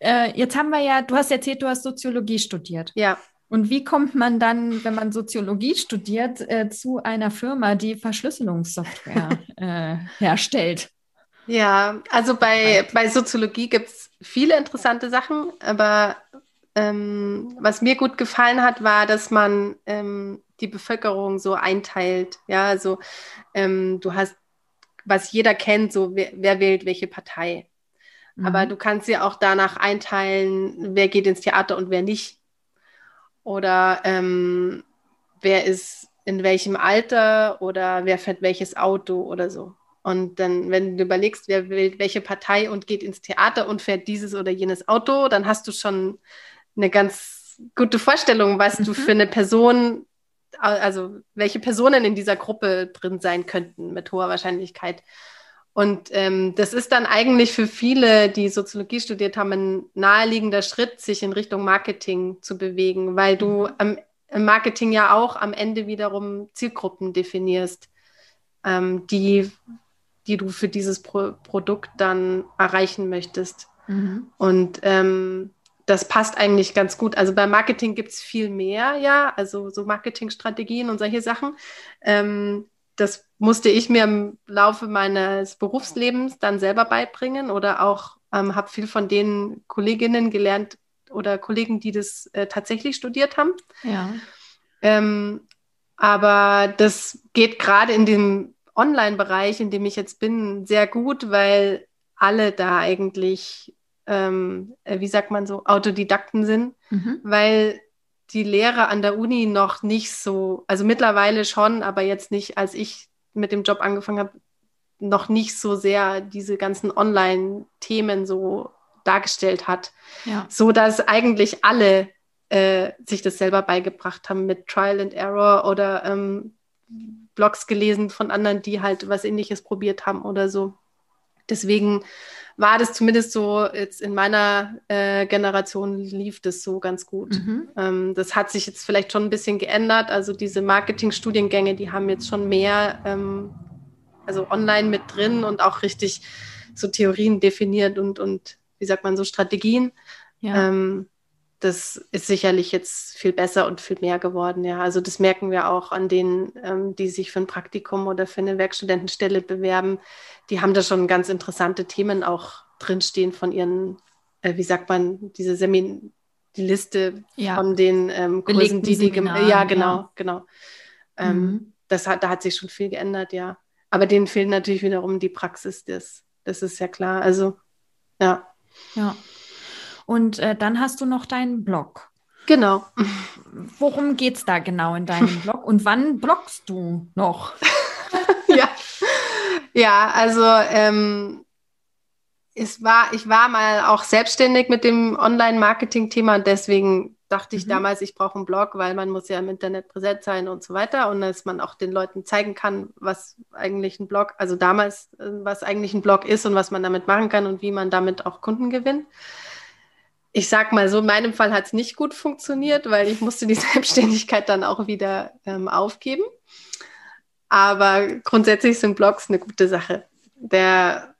Äh, jetzt haben wir ja, du hast erzählt, du hast Soziologie studiert. Ja. Und wie kommt man dann, wenn man Soziologie studiert, äh, zu einer Firma, die Verschlüsselungssoftware (laughs) äh, herstellt? Ja, also bei, bei Soziologie gibt es viele interessante Sachen, aber ähm, was mir gut gefallen hat, war, dass man ähm, die Bevölkerung so einteilt. Ja, also ähm, du hast, was jeder kennt, so wer, wer wählt welche Partei. Mhm. Aber du kannst sie auch danach einteilen, wer geht ins Theater und wer nicht. Oder ähm, wer ist in welchem Alter oder wer fährt welches Auto oder so. Und dann, wenn du überlegst, wer wählt welche Partei und geht ins Theater und fährt dieses oder jenes Auto, dann hast du schon eine ganz gute Vorstellung, was mhm. du für eine Person, also welche Personen in dieser Gruppe drin sein könnten mit hoher Wahrscheinlichkeit. Und ähm, das ist dann eigentlich für viele, die Soziologie studiert haben, ein naheliegender Schritt, sich in Richtung Marketing zu bewegen, weil du mhm. am, im Marketing ja auch am Ende wiederum Zielgruppen definierst, ähm, die, die du für dieses Pro Produkt dann erreichen möchtest. Mhm. Und ähm, das passt eigentlich ganz gut. Also beim Marketing gibt es viel mehr, ja, also so Marketingstrategien und solche Sachen. Ähm, das musste ich mir im Laufe meines Berufslebens dann selber beibringen oder auch ähm, habe viel von den Kolleginnen gelernt oder Kollegen, die das äh, tatsächlich studiert haben. Ja. Ähm, aber das geht gerade in dem Online-Bereich, in dem ich jetzt bin, sehr gut, weil alle da eigentlich, ähm, äh, wie sagt man so, Autodidakten sind, mhm. weil die Lehre an der Uni noch nicht so, also mittlerweile schon, aber jetzt nicht, als ich mit dem Job angefangen habe, noch nicht so sehr diese ganzen Online-Themen so dargestellt hat. Ja. So dass eigentlich alle äh, sich das selber beigebracht haben mit Trial and Error oder ähm, Blogs gelesen von anderen, die halt was ähnliches probiert haben oder so. Deswegen war das zumindest so, jetzt in meiner äh, Generation lief das so ganz gut. Mhm. Ähm, das hat sich jetzt vielleicht schon ein bisschen geändert. Also diese Marketingstudiengänge, die haben jetzt schon mehr, ähm, also online mit drin und auch richtig so Theorien definiert und, und wie sagt man, so Strategien. Ja. Ähm, das ist sicherlich jetzt viel besser und viel mehr geworden. Ja, also das merken wir auch an denen, ähm, die sich für ein Praktikum oder für eine Werkstudentenstelle bewerben. Die haben da schon ganz interessante Themen auch drinstehen von ihren, äh, wie sagt man, diese Semin, die Liste ja. von den ähm, Kursen, die die gemacht Ja, genau, ja. genau. Ähm, mhm. das hat, da hat sich schon viel geändert, ja. Aber denen fehlt natürlich wiederum die Praxis, das, das ist ja klar. Also, ja. Ja. Und äh, dann hast du noch deinen Blog. Genau. Worum geht es da genau in deinem (laughs) Blog und wann bloggst du noch? (laughs) ja. ja, also ähm, es war, ich war mal auch selbstständig mit dem Online-Marketing-Thema und deswegen dachte ich mhm. damals, ich brauche einen Blog, weil man muss ja im Internet präsent sein und so weiter und dass man auch den Leuten zeigen kann, was eigentlich ein Blog, also damals, äh, was eigentlich ein Blog ist und was man damit machen kann und wie man damit auch Kunden gewinnt ich sag mal so, in meinem Fall hat es nicht gut funktioniert, weil ich musste die (laughs) Selbstständigkeit dann auch wieder ähm, aufgeben. Aber grundsätzlich sind Blogs eine gute Sache. Der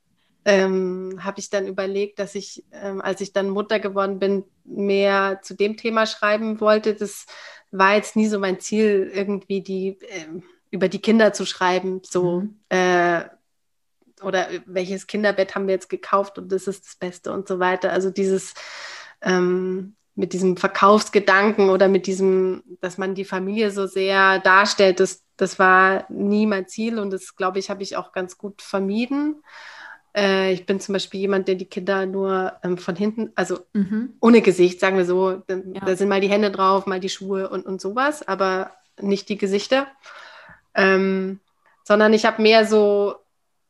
ähm, habe ich dann überlegt, dass ich, ähm, als ich dann Mutter geworden bin, mehr zu dem Thema schreiben wollte. Das war jetzt nie so mein Ziel, irgendwie die äh, über die Kinder zu schreiben, so mhm. äh, oder welches Kinderbett haben wir jetzt gekauft und das ist das Beste und so weiter. Also dieses ähm, mit diesem Verkaufsgedanken oder mit diesem, dass man die Familie so sehr darstellt, das, das war nie mein Ziel und das, glaube ich, habe ich auch ganz gut vermieden. Äh, ich bin zum Beispiel jemand, der die Kinder nur ähm, von hinten, also mhm. ohne Gesicht, sagen wir so, da, ja. da, sind mal die Hände drauf, mal die Schuhe und, und sowas, aber nicht die Gesichter. Ähm, sondern ich habe mehr so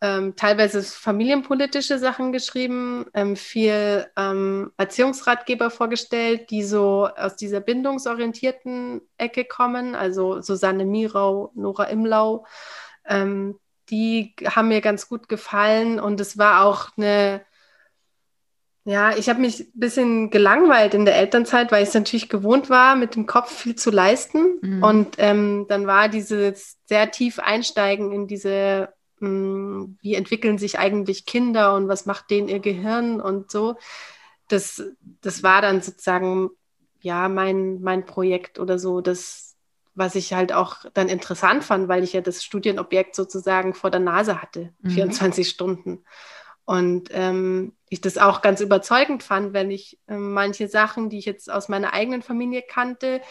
ähm, teilweise familienpolitische Sachen geschrieben, ähm, viel ähm, Erziehungsratgeber vorgestellt, die so aus dieser bindungsorientierten Ecke kommen, also Susanne Mirau, Nora Imlau. Ähm, die haben mir ganz gut gefallen und es war auch eine, ja, ich habe mich ein bisschen gelangweilt in der Elternzeit, weil ich es natürlich gewohnt war, mit dem Kopf viel zu leisten. Mhm. Und ähm, dann war dieses sehr tief Einsteigen in diese wie entwickeln sich eigentlich Kinder und was macht denen ihr Gehirn und so. Das, das war dann sozusagen ja mein, mein Projekt oder so, das, was ich halt auch dann interessant fand, weil ich ja das Studienobjekt sozusagen vor der Nase hatte, mhm. 24 Stunden. Und ähm, ich das auch ganz überzeugend fand, wenn ich äh, manche Sachen, die ich jetzt aus meiner eigenen Familie kannte,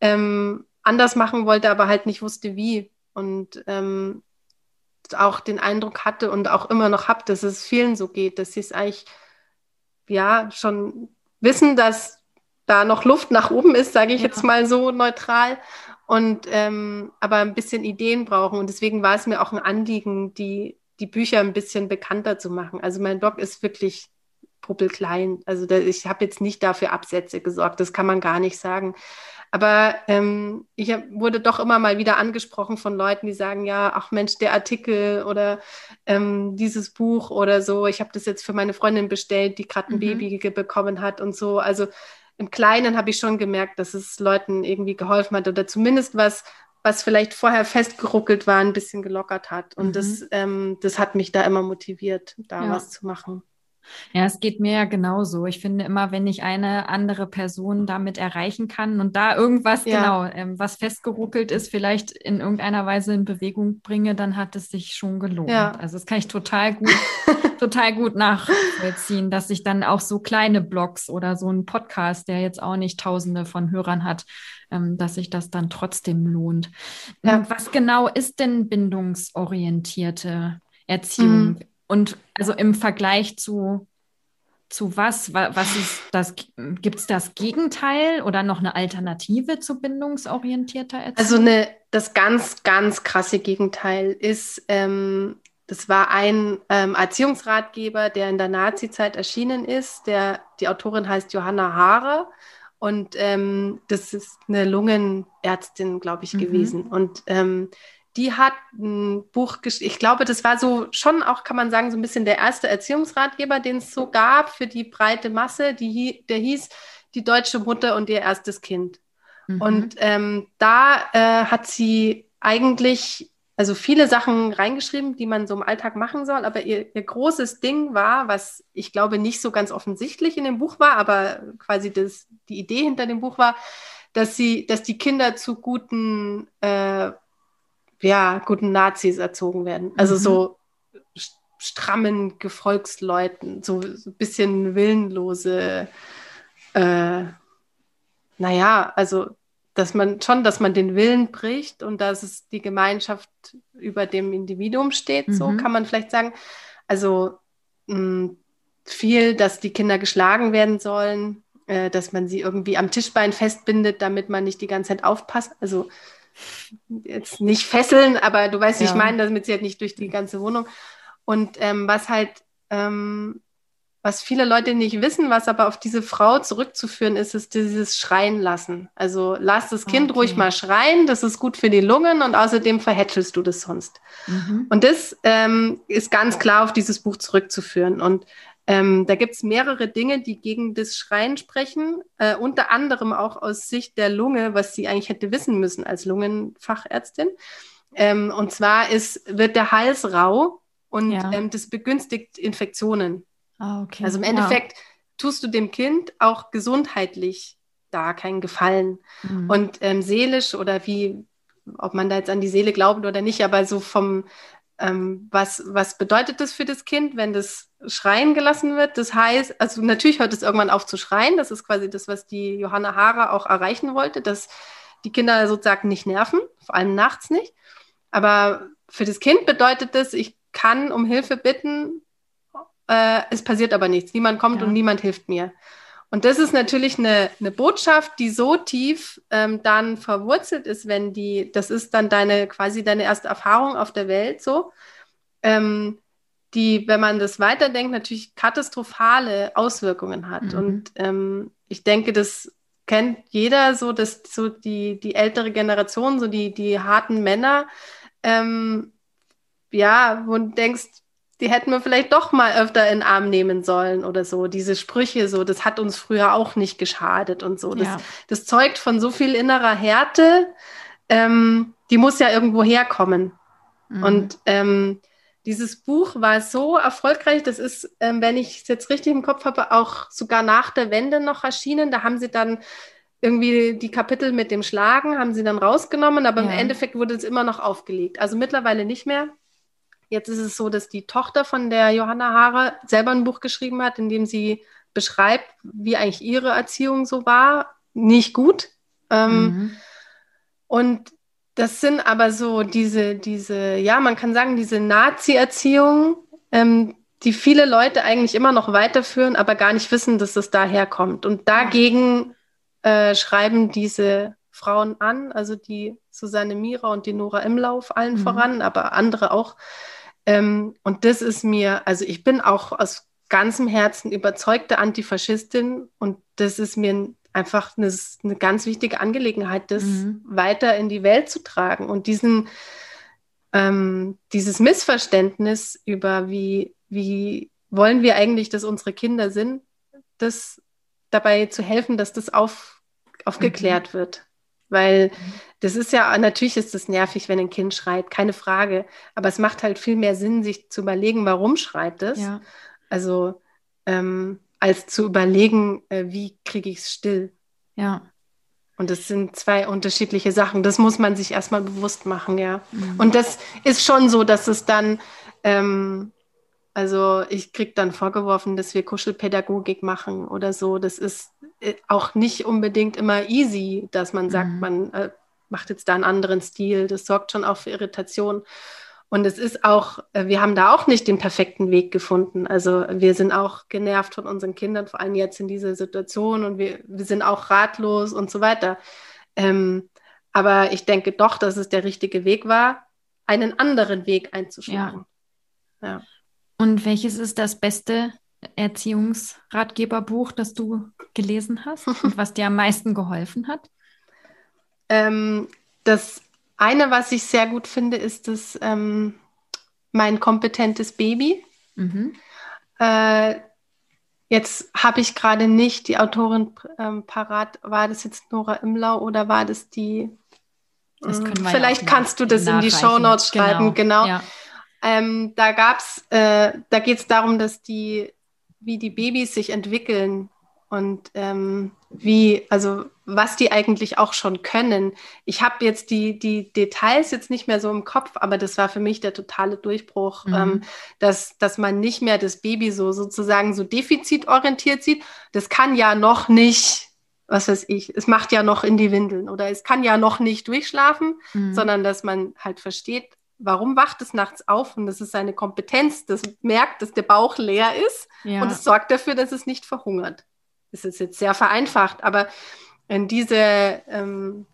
ähm, anders machen wollte, aber halt nicht wusste, wie. Und ähm, auch den Eindruck hatte und auch immer noch habe, dass es vielen so geht, dass sie es eigentlich ja schon wissen, dass da noch Luft nach oben ist, sage ich ja. jetzt mal so neutral, und ähm, aber ein bisschen Ideen brauchen. Und deswegen war es mir auch ein Anliegen, die die Bücher ein bisschen bekannter zu machen. Also mein Blog ist wirklich puppelklein. Also da, ich habe jetzt nicht dafür Absätze gesorgt, das kann man gar nicht sagen. Aber ähm, ich hab, wurde doch immer mal wieder angesprochen von Leuten, die sagen, ja, ach Mensch, der Artikel oder ähm, dieses Buch oder so, ich habe das jetzt für meine Freundin bestellt, die gerade ein mhm. Baby bekommen hat und so. Also im Kleinen habe ich schon gemerkt, dass es Leuten irgendwie geholfen hat oder zumindest was, was vielleicht vorher festgeruckelt war, ein bisschen gelockert hat. Und mhm. das, ähm, das hat mich da immer motiviert, da ja. was zu machen. Ja, es geht mir ja genauso. Ich finde immer, wenn ich eine andere Person damit erreichen kann und da irgendwas, ja. genau, ähm, was festgeruckelt ist, vielleicht in irgendeiner Weise in Bewegung bringe, dann hat es sich schon gelohnt. Ja. Also das kann ich total gut, (laughs) total gut nachvollziehen, dass sich dann auch so kleine Blogs oder so ein Podcast, der jetzt auch nicht tausende von Hörern hat, ähm, dass sich das dann trotzdem lohnt. Ja. Ähm, was genau ist denn bindungsorientierte Erziehung? Mhm. Und also im Vergleich zu, zu was? Was ist das? Gibt es das Gegenteil oder noch eine Alternative zu bindungsorientierter Erziehung? Also eine, das ganz, ganz krasse Gegenteil ist, ähm, das war ein ähm, Erziehungsratgeber, der in der Nazi-Zeit erschienen ist. Der, die Autorin heißt Johanna Haare. Und ähm, das ist eine Lungenärztin, glaube ich, mhm. gewesen. Und ähm, die hat ein Buch geschrieben. Ich glaube, das war so schon auch, kann man sagen, so ein bisschen der erste Erziehungsratgeber, den es so gab für die breite Masse. Die, der hieß Die deutsche Mutter und ihr erstes Kind. Mhm. Und ähm, da äh, hat sie eigentlich also viele Sachen reingeschrieben, die man so im Alltag machen soll. Aber ihr, ihr großes Ding war, was ich glaube nicht so ganz offensichtlich in dem Buch war, aber quasi das, die Idee hinter dem Buch war, dass sie, dass die Kinder zu guten äh, ja, guten Nazis erzogen werden. Also mhm. so strammen Gefolgsleuten, so, so ein bisschen willenlose, äh, naja, also dass man schon, dass man den Willen bricht und dass es die Gemeinschaft über dem Individuum steht, mhm. so kann man vielleicht sagen. Also mh, hm, viel, dass die Kinder geschlagen werden sollen, äh, dass man sie irgendwie am Tischbein festbindet, damit man nicht die ganze Zeit aufpasst. Also jetzt nicht fesseln, aber du weißt, ja. ich meine, damit sie halt nicht durch die ganze Wohnung. Und ähm, was halt, ähm, was viele Leute nicht wissen, was aber auf diese Frau zurückzuführen ist, ist dieses Schreien lassen. Also lass das Kind okay. ruhig mal schreien, das ist gut für die Lungen und außerdem verhätschelst du das sonst. Mhm. Und das ähm, ist ganz klar auf dieses Buch zurückzuführen. Und ähm, da gibt es mehrere Dinge, die gegen das Schreien sprechen, äh, unter anderem auch aus Sicht der Lunge, was sie eigentlich hätte wissen müssen als Lungenfachärztin. Ähm, und zwar ist, wird der Hals rau und ja. ähm, das begünstigt Infektionen. Ah, okay. Also im Endeffekt ja. tust du dem Kind auch gesundheitlich da keinen Gefallen. Mhm. Und ähm, seelisch oder wie, ob man da jetzt an die Seele glaubt oder nicht, aber so vom, ähm, was, was bedeutet das für das Kind, wenn das schreien gelassen wird? Das heißt, also natürlich hört es irgendwann auf zu schreien. Das ist quasi das, was die Johanna Hara auch erreichen wollte, dass die Kinder sozusagen nicht nerven, vor allem nachts nicht. Aber für das Kind bedeutet das, ich kann um Hilfe bitten, äh, es passiert aber nichts. Niemand kommt ja. und niemand hilft mir. Und das ist natürlich eine, eine Botschaft, die so tief ähm, dann verwurzelt ist, wenn die, das ist dann deine quasi deine erste Erfahrung auf der Welt so, ähm, die, wenn man das weiterdenkt, natürlich katastrophale Auswirkungen hat. Mhm. Und ähm, ich denke, das kennt jeder so, dass so die, die ältere Generation, so die, die harten Männer, ähm, ja, wo du denkst, die hätten wir vielleicht doch mal öfter in den Arm nehmen sollen oder so. Diese Sprüche, so, das hat uns früher auch nicht geschadet und so. Das, ja. das zeugt von so viel innerer Härte, ähm, die muss ja irgendwo herkommen. Mhm. Und ähm, dieses Buch war so erfolgreich, das ist, ähm, wenn ich es jetzt richtig im Kopf habe, auch sogar nach der Wende noch erschienen. Da haben sie dann irgendwie die Kapitel mit dem Schlagen, haben sie dann rausgenommen, aber ja. im Endeffekt wurde es immer noch aufgelegt. Also mittlerweile nicht mehr. Jetzt ist es so, dass die Tochter von der Johanna Haare selber ein Buch geschrieben hat, in dem sie beschreibt, wie eigentlich ihre Erziehung so war. Nicht gut. Ähm, mhm. Und das sind aber so diese, diese, ja, man kann sagen, diese Nazi-Erziehung, ähm, die viele Leute eigentlich immer noch weiterführen, aber gar nicht wissen, dass es daher kommt. Und dagegen äh, schreiben diese Frauen an, also die Susanne Mira und die Nora Imlauf allen mhm. voran, aber andere auch Ähm, und das ist mir, also ich bin auch aus ganzem Herzen überzeugte Antifaschistin und das ist mir einfach eine, eine ganz wichtige Angelegenheit, das mhm. weiter in die Welt zu tragen und diesen, ähm, dieses Missverständnis über wie, wie wollen wir eigentlich, dass unsere Kinder sind, das dabei zu helfen, dass das auf, aufgeklärt mhm. wird. Weil das ist ja, natürlich ist es nervig, wenn ein Kind schreit, keine Frage. Aber es macht halt viel mehr Sinn, sich zu überlegen, warum schreit es. Ja. Also ähm, als zu überlegen, äh, wie kriege ich es still. Ja. Und das sind zwei unterschiedliche Sachen. Das muss man sich erstmal bewusst machen, ja. Mhm. Und das ist schon so, dass es dann, ähm, also ich kriege dann vorgeworfen, dass wir Kuschelpädagogik machen oder so. Das ist auch nicht unbedingt immer easy, dass man sagt, mhm. man äh, macht jetzt da einen anderen Stil. Das sorgt schon auch für Irritation. Und es ist auch, äh, wir haben da auch nicht den perfekten Weg gefunden. Also wir sind auch genervt von unseren Kindern, vor allem jetzt in dieser Situation und wir, wir sind auch ratlos und so weiter. Ähm, aber ich denke doch, dass es der richtige Weg war, einen anderen Weg einzuschlagen. Ja. ja. Und welches ist das beste Erziehungsratgeberbuch, das du gelesen hast (laughs) und was dir am meisten geholfen hat? Ähm, das eine, was ich sehr gut finde, ist das ähm, mein kompetentes Baby. Mhm. Äh, jetzt habe ich gerade nicht die Autorin ähm, parat. War das jetzt Nora Imlau oder war das die? Das ähm, vielleicht ja kannst du das in die Show Notes schreiben, genau. genau. Ja. Ähm, da gab's, äh, da geht es darum, dass die, wie die Babys sich entwickeln und ähm, wie, also was die eigentlich auch schon können. Ich habe jetzt die, die Details jetzt nicht mehr so im Kopf, aber das war für mich der totale Durchbruch, mhm. ähm, dass, dass man nicht mehr das Baby so sozusagen so defizitorientiert sieht. Das kann ja noch nicht, was weiß ich, es macht ja noch in die Windeln oder es kann ja noch nicht durchschlafen, mhm. sondern dass man halt versteht, warum wacht es nachts auf? Und das ist seine Kompetenz, das merkt, dass der Bauch leer ist ja. und es sorgt dafür, dass es nicht verhungert ist es jetzt sehr vereinfacht, aber in diese, ähm,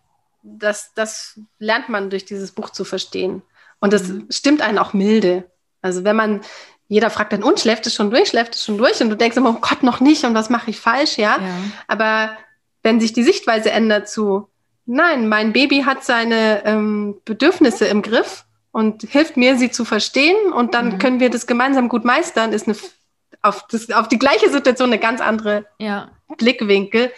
das, das lernt man durch dieses Buch zu verstehen. Und das mhm. stimmt einen auch milde. Also wenn man, jeder fragt dann, und schläft es schon durch, schläft es schon durch? Und du denkst immer, oh Gott, noch nicht und was mache ich falsch, ja? ja? Aber wenn sich die Sichtweise ändert zu, nein, mein Baby hat seine ähm, Bedürfnisse im Griff und hilft mir, sie zu verstehen und dann mhm. können wir das gemeinsam gut meistern, ist eine auf, das, auf die gleiche Situation eine ganz andere ja. Blickwinkel,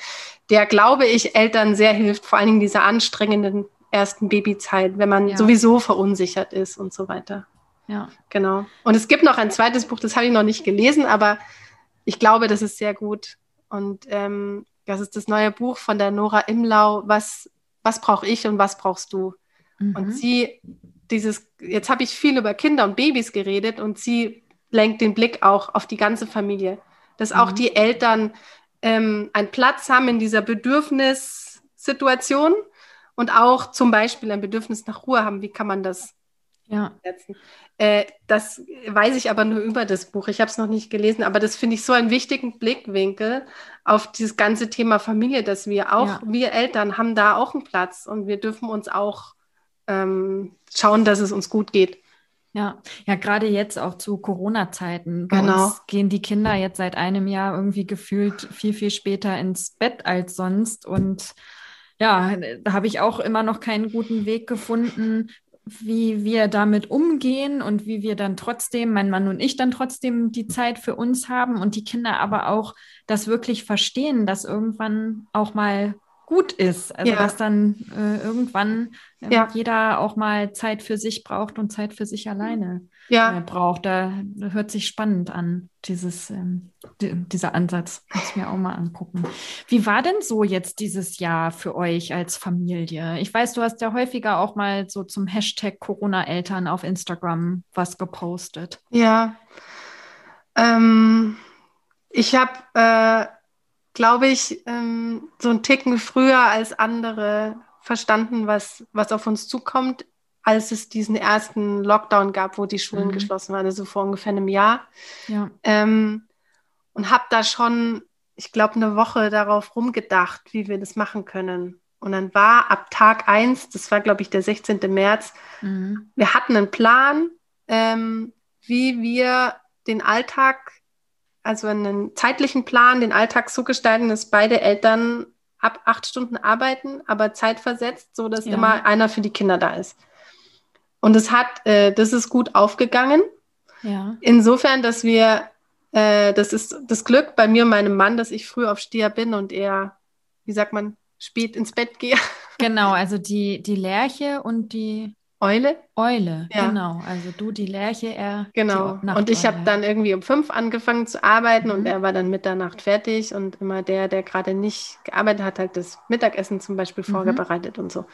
der, glaube ich, Eltern sehr hilft, vor allen Dingen dieser anstrengenden ersten Babyzeit, wenn man ja. sowieso verunsichert ist und so weiter. Ja. Genau. Und es gibt noch ein zweites Buch, das habe ich noch nicht gelesen, aber ich glaube, das ist sehr gut. Und ähm, das ist das neue Buch von der Nora Imlau, was, was brauche ich und was brauchst du? Mhm. Und sie, dieses, jetzt habe ich viel über Kinder und Babys geredet und sie lenkt den Blick auch auf die ganze Familie. Dass auch mhm. die Eltern ähm, einen Platz haben in dieser Bedürfnissituation und auch zum Beispiel ein Bedürfnis nach Ruhe haben. Wie kann man das ja. setzen? Äh, das weiß ich aber nur über das Buch. Ich habe es noch nicht gelesen, aber das finde ich so einen wichtigen Blickwinkel auf dieses ganze Thema Familie, dass wir auch, ja. wir Eltern haben da auch einen Platz und wir dürfen uns auch ähm, schauen, dass es uns gut geht. Ja, ja, gerade jetzt auch zu Corona-Zeiten. Genau. gehen die Kinder jetzt seit einem Jahr irgendwie gefühlt viel, viel später ins Bett als sonst. Und ja, da habe ich auch immer noch keinen guten Weg gefunden, wie wir damit umgehen und wie wir dann trotzdem, mein Mann und ich dann trotzdem die Zeit für uns haben und die Kinder aber auch das wirklich verstehen, dass irgendwann auch mal gut ist. Also ja. dass dann äh, irgendwann äh, ja. jeder auch mal Zeit für sich braucht und Zeit für sich alleine ja. äh, braucht. Da, hört sich spannend an, dieses, ähm, die, dieser Ansatz. Muss ich mir auch mal angucken. Wie war denn so jetzt dieses Jahr für euch als Familie? Ich weiß, du hast ja häufiger auch mal so zum Hashtag Corona-Eltern auf Instagram was gepostet. Ja. Ähm, ich habe äh, glaube ich, ähm, so einen Ticken früher als andere verstanden, was, was auf uns zukommt, als es diesen ersten Lockdown gab, wo die Schulen mhm. geschlossen waren, also vor ungefähr einem Jahr. Ja. Ähm, und habe da schon, ich glaube, eine Woche darauf rumgedacht, wie wir das machen können. Und dann war ab Tag 1, das war, glaube ich, der 16. März, mhm. wir hatten einen Plan, ähm, wie wir den Alltag, also einen zeitlichen Plan, den Alltag so gestalten, dass beide Eltern ab acht Stunden arbeiten, aber zeitversetzt, so dass Ja. immer einer für die Kinder da ist. Und es hat, äh, das ist gut aufgegangen. Ja. Insofern, dass wir, äh, das ist das Glück bei mir und meinem Mann, dass ich früh aufsteher bin und er, wie sagt man, spät ins Bett gehe. (laughs) Genau, also die, die Lerche und die Eule. Eule. Ja. Genau. Also du die Lerche, er Genau. Und ich habe dann irgendwie um fünf angefangen zu arbeiten und Mhm. er war dann Mitternacht fertig und immer der, der gerade nicht gearbeitet hat, hat das Mittagessen zum Beispiel Mhm. vorbereitet und so.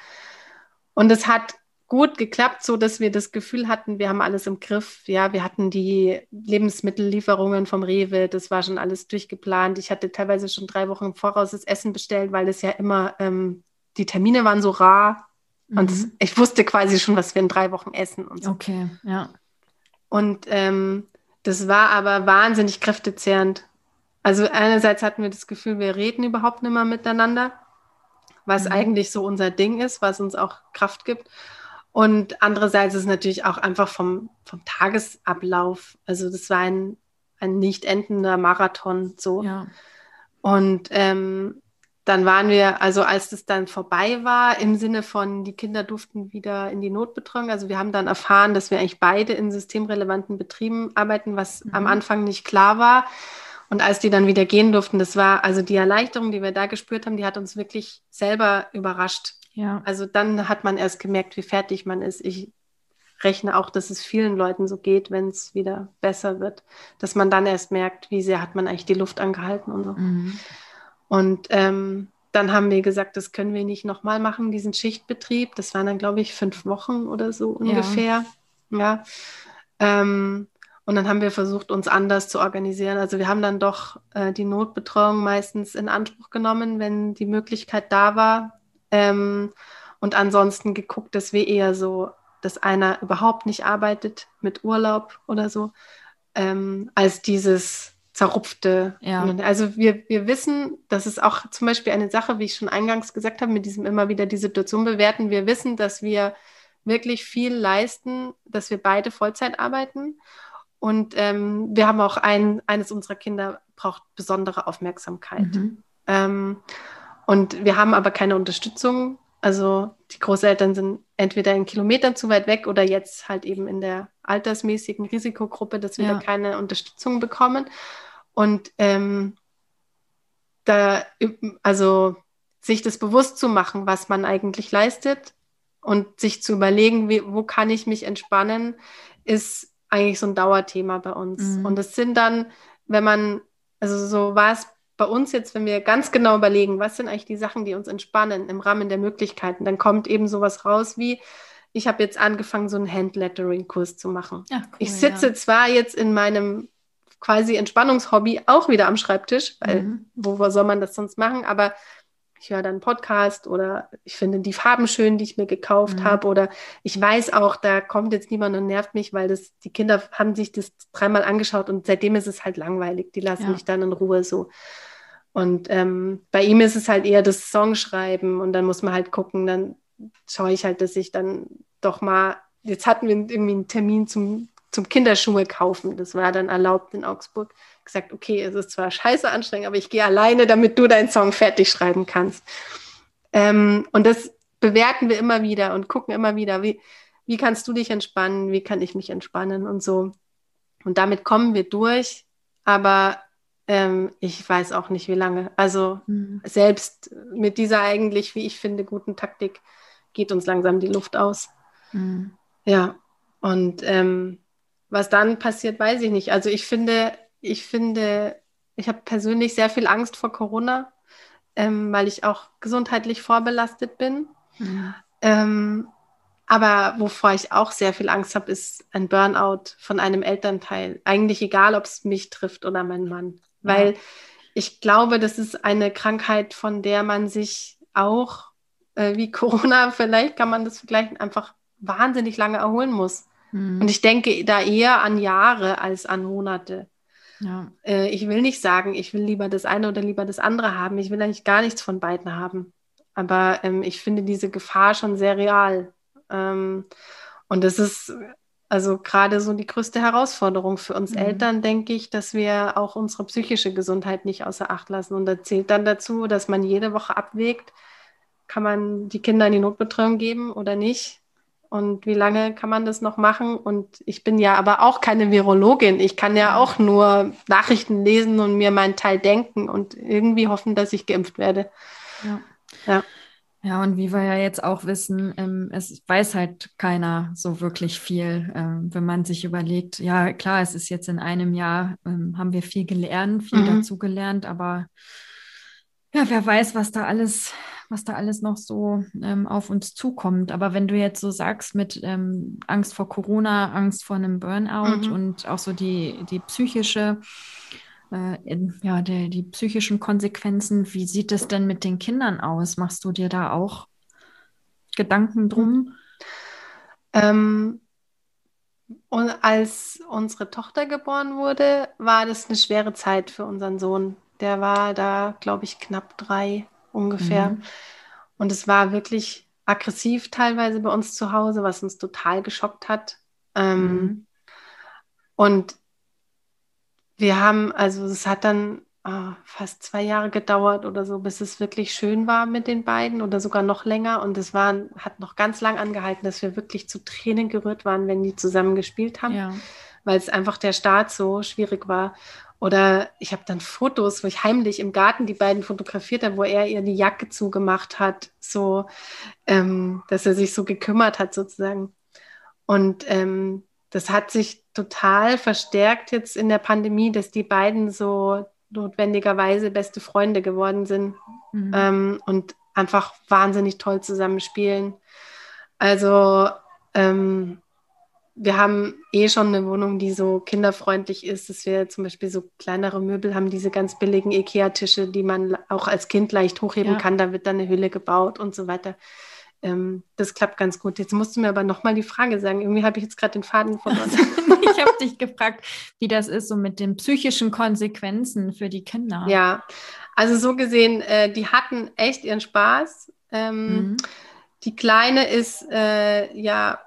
Und es hat gut geklappt, so dass wir das Gefühl hatten, wir haben alles im Griff. Ja, wir hatten die Lebensmittellieferungen vom Rewe, das war schon alles durchgeplant. Ich hatte teilweise schon drei Wochen im Voraus das Essen bestellt, weil es ja immer, ähm, die Termine waren so rar und Mhm. ich wusste quasi schon, was wir in drei Wochen essen und so. Okay, ja. Und ähm, das war aber wahnsinnig kräftezehrend. Also einerseits hatten wir das Gefühl, wir reden überhaupt nicht mehr miteinander, was Mhm. eigentlich so unser Ding ist, was uns auch Kraft gibt. Und andererseits ist es natürlich auch einfach vom, vom Tagesablauf. Also das war ein, ein nicht endender Marathon so. Ja. Und ähm, dann waren wir, also als das dann vorbei war, im Sinne von, die Kinder durften wieder in die Notbetreuung. Also wir haben dann erfahren, dass wir eigentlich beide in systemrelevanten Betrieben arbeiten, was Mhm. am Anfang nicht klar war. Und als die dann wieder gehen durften, das war, also die Erleichterung, die wir da gespürt haben, die hat uns wirklich selber überrascht. Ja. Also dann hat man erst gemerkt, wie fertig man ist. Ich rechne auch, dass es vielen Leuten so geht, wenn es wieder besser wird, dass man dann erst merkt, wie sehr hat man eigentlich die Luft angehalten und so. Mhm. Und ähm, dann haben wir gesagt, das können wir nicht nochmal machen, diesen Schichtbetrieb. Das waren dann, glaube ich, fünf Wochen oder so ungefähr. Ja. Ähm, und dann haben wir versucht, uns anders zu organisieren. Also wir haben dann doch äh, die Notbetreuung meistens in Anspruch genommen, wenn die Möglichkeit da war. Ähm, und ansonsten geguckt, dass wir eher so, dass einer überhaupt nicht arbeitet mit Urlaub oder so, ähm, als dieses zerrupfte. Ja. Also wir, wir wissen, das ist auch zum Beispiel eine Sache, wie ich schon eingangs gesagt habe, mit diesem immer wieder die Situation bewerten. Wir wissen, dass wir wirklich viel leisten, dass wir beide Vollzeit arbeiten. Und ähm, wir haben auch ein, eines unserer Kinder braucht besondere Aufmerksamkeit. Mhm. Ähm, und wir haben aber keine Unterstützung. Also die Großeltern sind entweder in Kilometern zu weit weg oder jetzt halt eben in der altersmäßigen Risikogruppe, dass wir Ja. da keine Unterstützung bekommen. Und ähm, da, also sich das bewusst zu machen, was man eigentlich leistet und sich zu überlegen, wie, wo kann ich mich entspannen, ist eigentlich so ein Dauerthema bei uns. Mhm. Und es sind dann, wenn man, also so war es bei uns jetzt, wenn wir ganz genau überlegen, was sind eigentlich die Sachen, die uns entspannen im Rahmen der Möglichkeiten, dann kommt eben sowas raus wie, ich habe jetzt angefangen, so einen Handlettering-Kurs zu machen. Ja, cool, ich sitze ja. zwar jetzt in meinem quasi Entspannungshobby auch wieder am Schreibtisch, weil Mhm. wo, wo soll man das sonst machen? Aber ich höre dann einen Podcast oder ich finde die Farben schön, die ich mir gekauft Mhm. habe oder ich weiß auch, da kommt jetzt niemand und nervt mich, weil das die Kinder haben sich das dreimal angeschaut und seitdem ist es halt langweilig. Die lassen Ja. mich dann in Ruhe so. Und ähm, bei ihm ist es halt eher das Songschreiben und dann muss man halt gucken, dann schaue ich halt, dass ich dann doch mal, jetzt hatten wir irgendwie einen Termin zum, zum Kinderschuhe kaufen, das war dann erlaubt in Augsburg, gesagt, okay, es ist zwar scheiße anstrengend, aber ich gehe alleine, damit du deinen Song fertig schreiben kannst. Ähm, und das bewerten wir immer wieder und gucken immer wieder, wie, wie kannst du dich entspannen, wie kann ich mich entspannen und so. Und damit kommen wir durch, aber ähm, ich weiß auch nicht, wie lange. Also Mhm. selbst mit dieser eigentlich, wie ich finde, guten Taktik geht uns langsam die Luft aus. Mhm. Ja, und ähm, was dann passiert, weiß ich nicht. Also ich finde, ich finde, ich habe persönlich sehr viel Angst vor Corona, ähm, weil ich auch gesundheitlich vorbelastet bin. Mhm. Ähm, aber wovor ich auch sehr viel Angst habe, ist ein Burnout von einem Elternteil. Eigentlich egal, ob es mich trifft oder mein Mann. Weil ich glaube, das ist eine Krankheit, von der man sich auch, äh, wie Corona, (laughs) vielleicht kann man das vergleichen, einfach wahnsinnig lange erholen muss. Mhm. Und ich denke da eher an Jahre als an Monate. ja. Äh, ich will nicht sagen, ich will lieber das eine oder lieber das andere haben. Ich will eigentlich gar nichts von beiden haben. Aber ähm, ich finde diese Gefahr schon sehr real. Ähm, und das ist also gerade so die größte Herausforderung für uns Mhm. Eltern, denke ich, dass wir auch unsere psychische Gesundheit nicht außer Acht lassen. Und da zählt dann dazu, dass man jede Woche abwägt, kann man die Kinder in die Notbetreuung geben oder nicht? Und wie lange kann man das noch machen? Und ich bin ja aber auch keine Virologin. Ich kann ja auch nur Nachrichten lesen und mir meinen Teil denken und irgendwie hoffen, dass ich geimpft werde. Ja. Ja. Ja, und wie wir ja jetzt auch wissen, ähm, es weiß halt keiner so wirklich viel, ähm, wenn man sich überlegt, ja klar, es ist jetzt in einem Jahr, ähm, haben wir viel gelernt, viel Mhm. dazugelernt, aber ja, wer weiß, was da alles, was da alles noch so ähm, auf uns zukommt. Aber wenn du jetzt so sagst mit ähm, Angst vor Corona, Angst vor einem Burnout Mhm. und auch so die, die psychische, äh, in, ja, der, die psychischen Konsequenzen, wie sieht es denn mit den Kindern aus? Machst du dir da auch Gedanken drum? Ähm, und als unsere Tochter geboren wurde, war das eine schwere Zeit für unseren Sohn. Der war da, glaube ich, knapp drei ungefähr. Mhm. Und es war wirklich aggressiv teilweise bei uns zu Hause, was uns total geschockt hat. Ähm, Mhm. Und wir haben, also es hat dann ah, fast zwei Jahre gedauert oder so, bis es wirklich schön war mit den beiden oder sogar noch länger. Und es war, hat noch ganz lang angehalten, dass wir wirklich zu Tränen gerührt waren, wenn die zusammen gespielt haben, Ja. weil es einfach der Start so schwierig war. Oder ich habe dann Fotos, wo ich heimlich im Garten die beiden fotografiert habe, wo er ihr die Jacke zugemacht hat, so, ähm, dass er sich so gekümmert hat sozusagen. Und ähm, das hat sich total verstärkt jetzt in der Pandemie, dass die beiden so notwendigerweise beste Freunde geworden sind Mhm. ähm, und einfach wahnsinnig toll zusammenspielen. Also ähm, wir haben eh schon eine Wohnung, die so kinderfreundlich ist, dass wir zum Beispiel so kleinere Möbel haben, diese ganz billigen Ikea-Tische, die man auch als Kind leicht hochheben Ja. kann. Da wird dann eine Hülle gebaut und so weiter. Ähm, das klappt ganz gut. Jetzt musst du mir aber nochmal die Frage sagen. Irgendwie habe ich jetzt gerade den Faden verloren. (laughs) ich habe dich gefragt, wie das ist so mit den psychischen Konsequenzen für die Kinder. Ja, also so gesehen, äh, die hatten echt ihren Spaß. Ähm, Mhm. Die Kleine ist äh, ja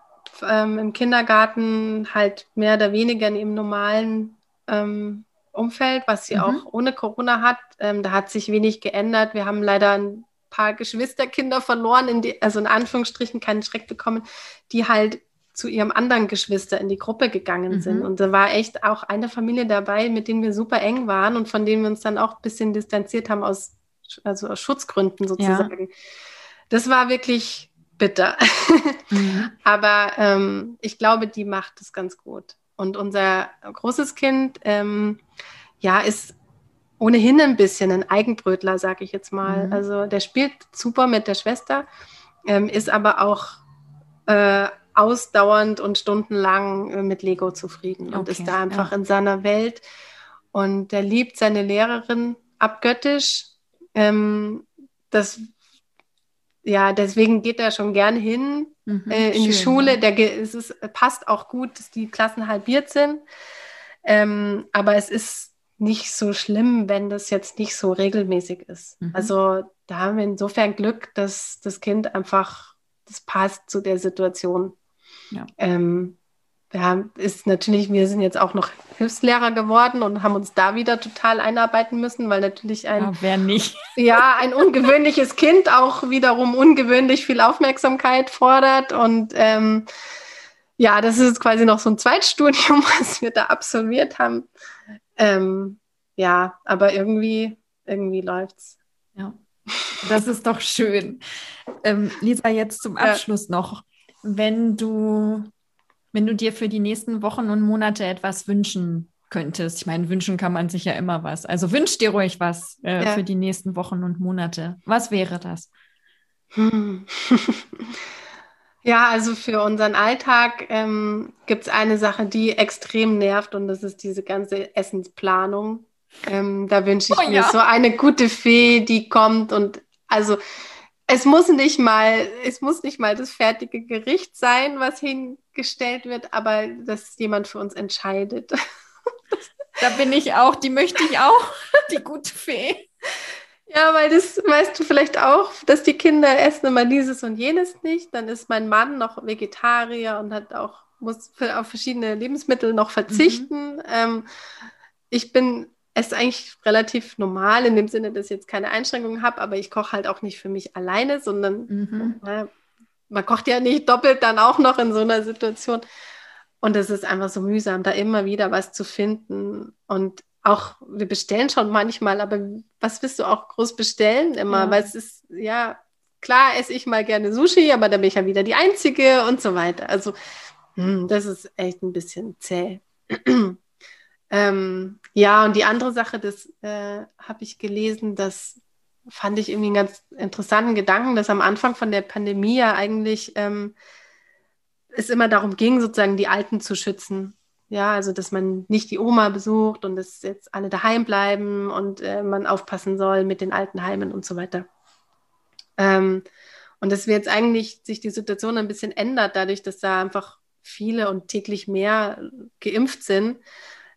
ähm, im Kindergarten halt mehr oder weniger in ihrem normalen ähm, Umfeld, was sie Mhm. auch ohne Corona hat. Ähm, da hat sich wenig geändert. Wir haben leider ein paar Geschwisterkinder verloren, in die, also in Anführungsstrichen keinen Schreck bekommen, die halt zu ihrem anderen Geschwister in die Gruppe gegangen Mhm. sind. Und da war echt auch eine Familie dabei, mit denen wir super eng waren und von denen wir uns dann auch ein bisschen distanziert haben aus, also aus Schutzgründen sozusagen. Das war wirklich bitter. Mhm. (laughs) Aber ähm, ich glaube, die macht es ganz gut. Und unser großes Kind, ähm, ja, ist ohnehin ein bisschen ein Eigenbrötler, sage ich jetzt mal. Mhm. Also der spielt super mit der Schwester, ähm, ist aber auch äh, ausdauernd und stundenlang äh, mit Lego zufrieden und Okay, ist da einfach ja. in seiner Welt. Und er liebt seine Lehrerin abgöttisch. Ähm, das, ja, deswegen geht er schon gern hin Mhm. äh, in die Schön, Schule. ja. Der, es ist, passt auch gut, dass die Klassen halbiert sind. Ähm, aber es ist nicht so schlimm, wenn das jetzt nicht so regelmäßig ist. Mhm. Also da haben wir insofern Glück, dass das Kind einfach, das passt zu der Situation. Ja. Ähm, haben, ist natürlich, wir sind jetzt auch noch Hilfslehrer geworden und haben uns da wieder total einarbeiten müssen, weil natürlich ein Ja, wer nicht? (laughs) ja, ein ungewöhnliches Kind auch wiederum ungewöhnlich viel Aufmerksamkeit fordert. Und ähm, ja, das ist quasi noch so ein Zweitstudium, (laughs) was wir da absolviert haben. Ähm, ja, aber irgendwie, irgendwie läuft's. Ja, das ist doch schön. Ähm, Lisa, jetzt zum Ja. Abschluss noch. Wenn du, wenn du dir für die nächsten Wochen und Monate etwas wünschen könntest, ich meine, wünschen kann man sich ja immer was. Also wünsch dir ruhig was äh, Ja. für die nächsten Wochen und Monate. Was wäre das? Hm. (laughs) Ja, also für unseren Alltag ähm, gibt es eine Sache, die extrem nervt und das ist diese ganze Essensplanung. Ähm, da wünsche ich Oh mir ja. so eine gute Fee, die kommt und also es muss nicht mal, es muss nicht mal das fertige Gericht sein, was hingestellt wird, aber dass jemand für uns entscheidet. (laughs) Da bin ich auch, die möchte ich auch, (laughs) die gute Fee. Ja, weil das weißt du vielleicht auch, dass die Kinder essen immer dieses und jenes nicht. Dann ist mein Mann noch Vegetarier und hat auch muss auf verschiedene Lebensmittel noch verzichten. Mhm. Ähm, ich bin es eigentlich relativ normal in dem Sinne, dass ich jetzt keine Einschränkungen habe, aber ich koche halt auch nicht für mich alleine, sondern mhm. äh, man kocht ja nicht doppelt dann auch noch in so einer Situation. Und es ist einfach so mühsam, da immer wieder was zu finden. Und auch, wir bestellen schon manchmal, aber was willst du auch groß bestellen immer? Ja. Weil es ist, ja, klar esse ich mal gerne Sushi, aber dann bin ich ja wieder die Einzige und so weiter. Also, hm, das ist echt ein bisschen zäh. (clears throat) ähm, ja, und die andere Sache, das äh, habe ich gelesen, das fand ich irgendwie einen ganz interessanten Gedanken, dass am Anfang von der Pandemie ja eigentlich ähm, es immer darum ging, sozusagen die Alten zu schützen. Ja, also dass man nicht die Oma besucht und dass jetzt alle daheim bleiben und äh, man aufpassen soll mit den Altenheimen und so weiter. Ähm, und dass wir jetzt eigentlich sich die Situation ein bisschen ändert, dadurch, dass da einfach viele und täglich mehr geimpft sind,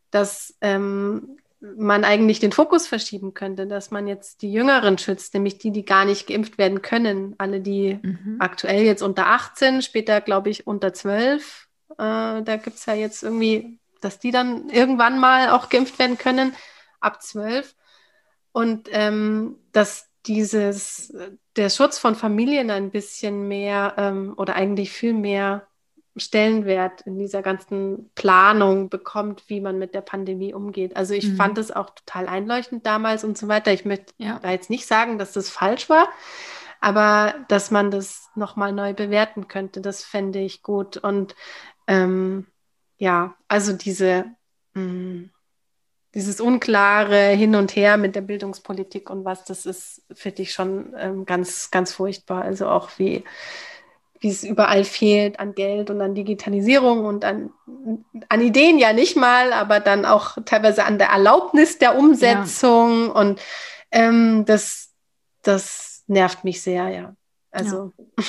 dass ähm, man eigentlich den Fokus verschieben könnte, dass man jetzt die Jüngeren schützt, nämlich die, die gar nicht geimpft werden können. Alle, die mhm. aktuell jetzt unter 18, später glaube ich unter 12. Äh, da gibt es ja jetzt irgendwie, dass die dann irgendwann mal auch geimpft werden können, ab 12. Und ähm, dass dieses, der Schutz von Familien ein bisschen mehr ähm, oder eigentlich viel mehr Stellenwert in dieser ganzen Planung bekommt, wie man mit der Pandemie umgeht. Also ich mhm. fand es auch total einleuchtend damals und so weiter. Ich möchte ja. da jetzt nicht sagen, dass das falsch war, aber dass man das nochmal neu bewerten könnte, das fände ich gut. Und ähm, ja, also diese, mh, mm, dieses unklare Hin und Her mit der Bildungspolitik und was, das ist, finde ich schon ähm, ganz, ganz furchtbar. Also auch wie wie es überall fehlt an Geld und an Digitalisierung und an, an Ideen ja nicht mal, aber dann auch teilweise an der Erlaubnis der Umsetzung. Ja. Und ähm, das, das nervt mich sehr, ja. Also. Ja.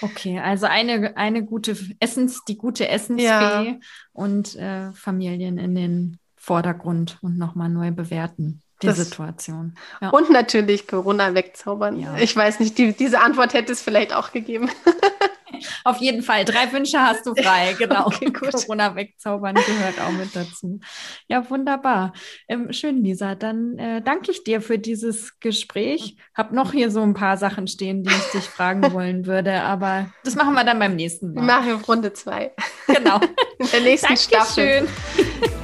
Okay, also eine, eine gute Essens, die gute Essensfee ja. und äh, Familien in den Vordergrund und nochmal neu bewerten die das, Situation. Ja. Und natürlich Corona wegzaubern. Ja. Ich weiß nicht, die, diese Antwort hätte es vielleicht auch gegeben. (laughs) Auf jeden Fall. Drei Wünsche hast du frei. (laughs) Genau. Okay, Corona wegzaubern gehört auch mit dazu. Ja, wunderbar. Ähm, schön, Lisa. Dann äh, danke ich dir für dieses Gespräch. Hab noch hier so ein paar Sachen stehen, die ich dich fragen (laughs) wollen würde, aber das machen wir dann beim nächsten Mal. Wir machen Runde zwei. Genau. In der nächsten Dankeschön. Staffel.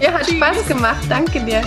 Ja, hat Spaß gemacht. Danke dir.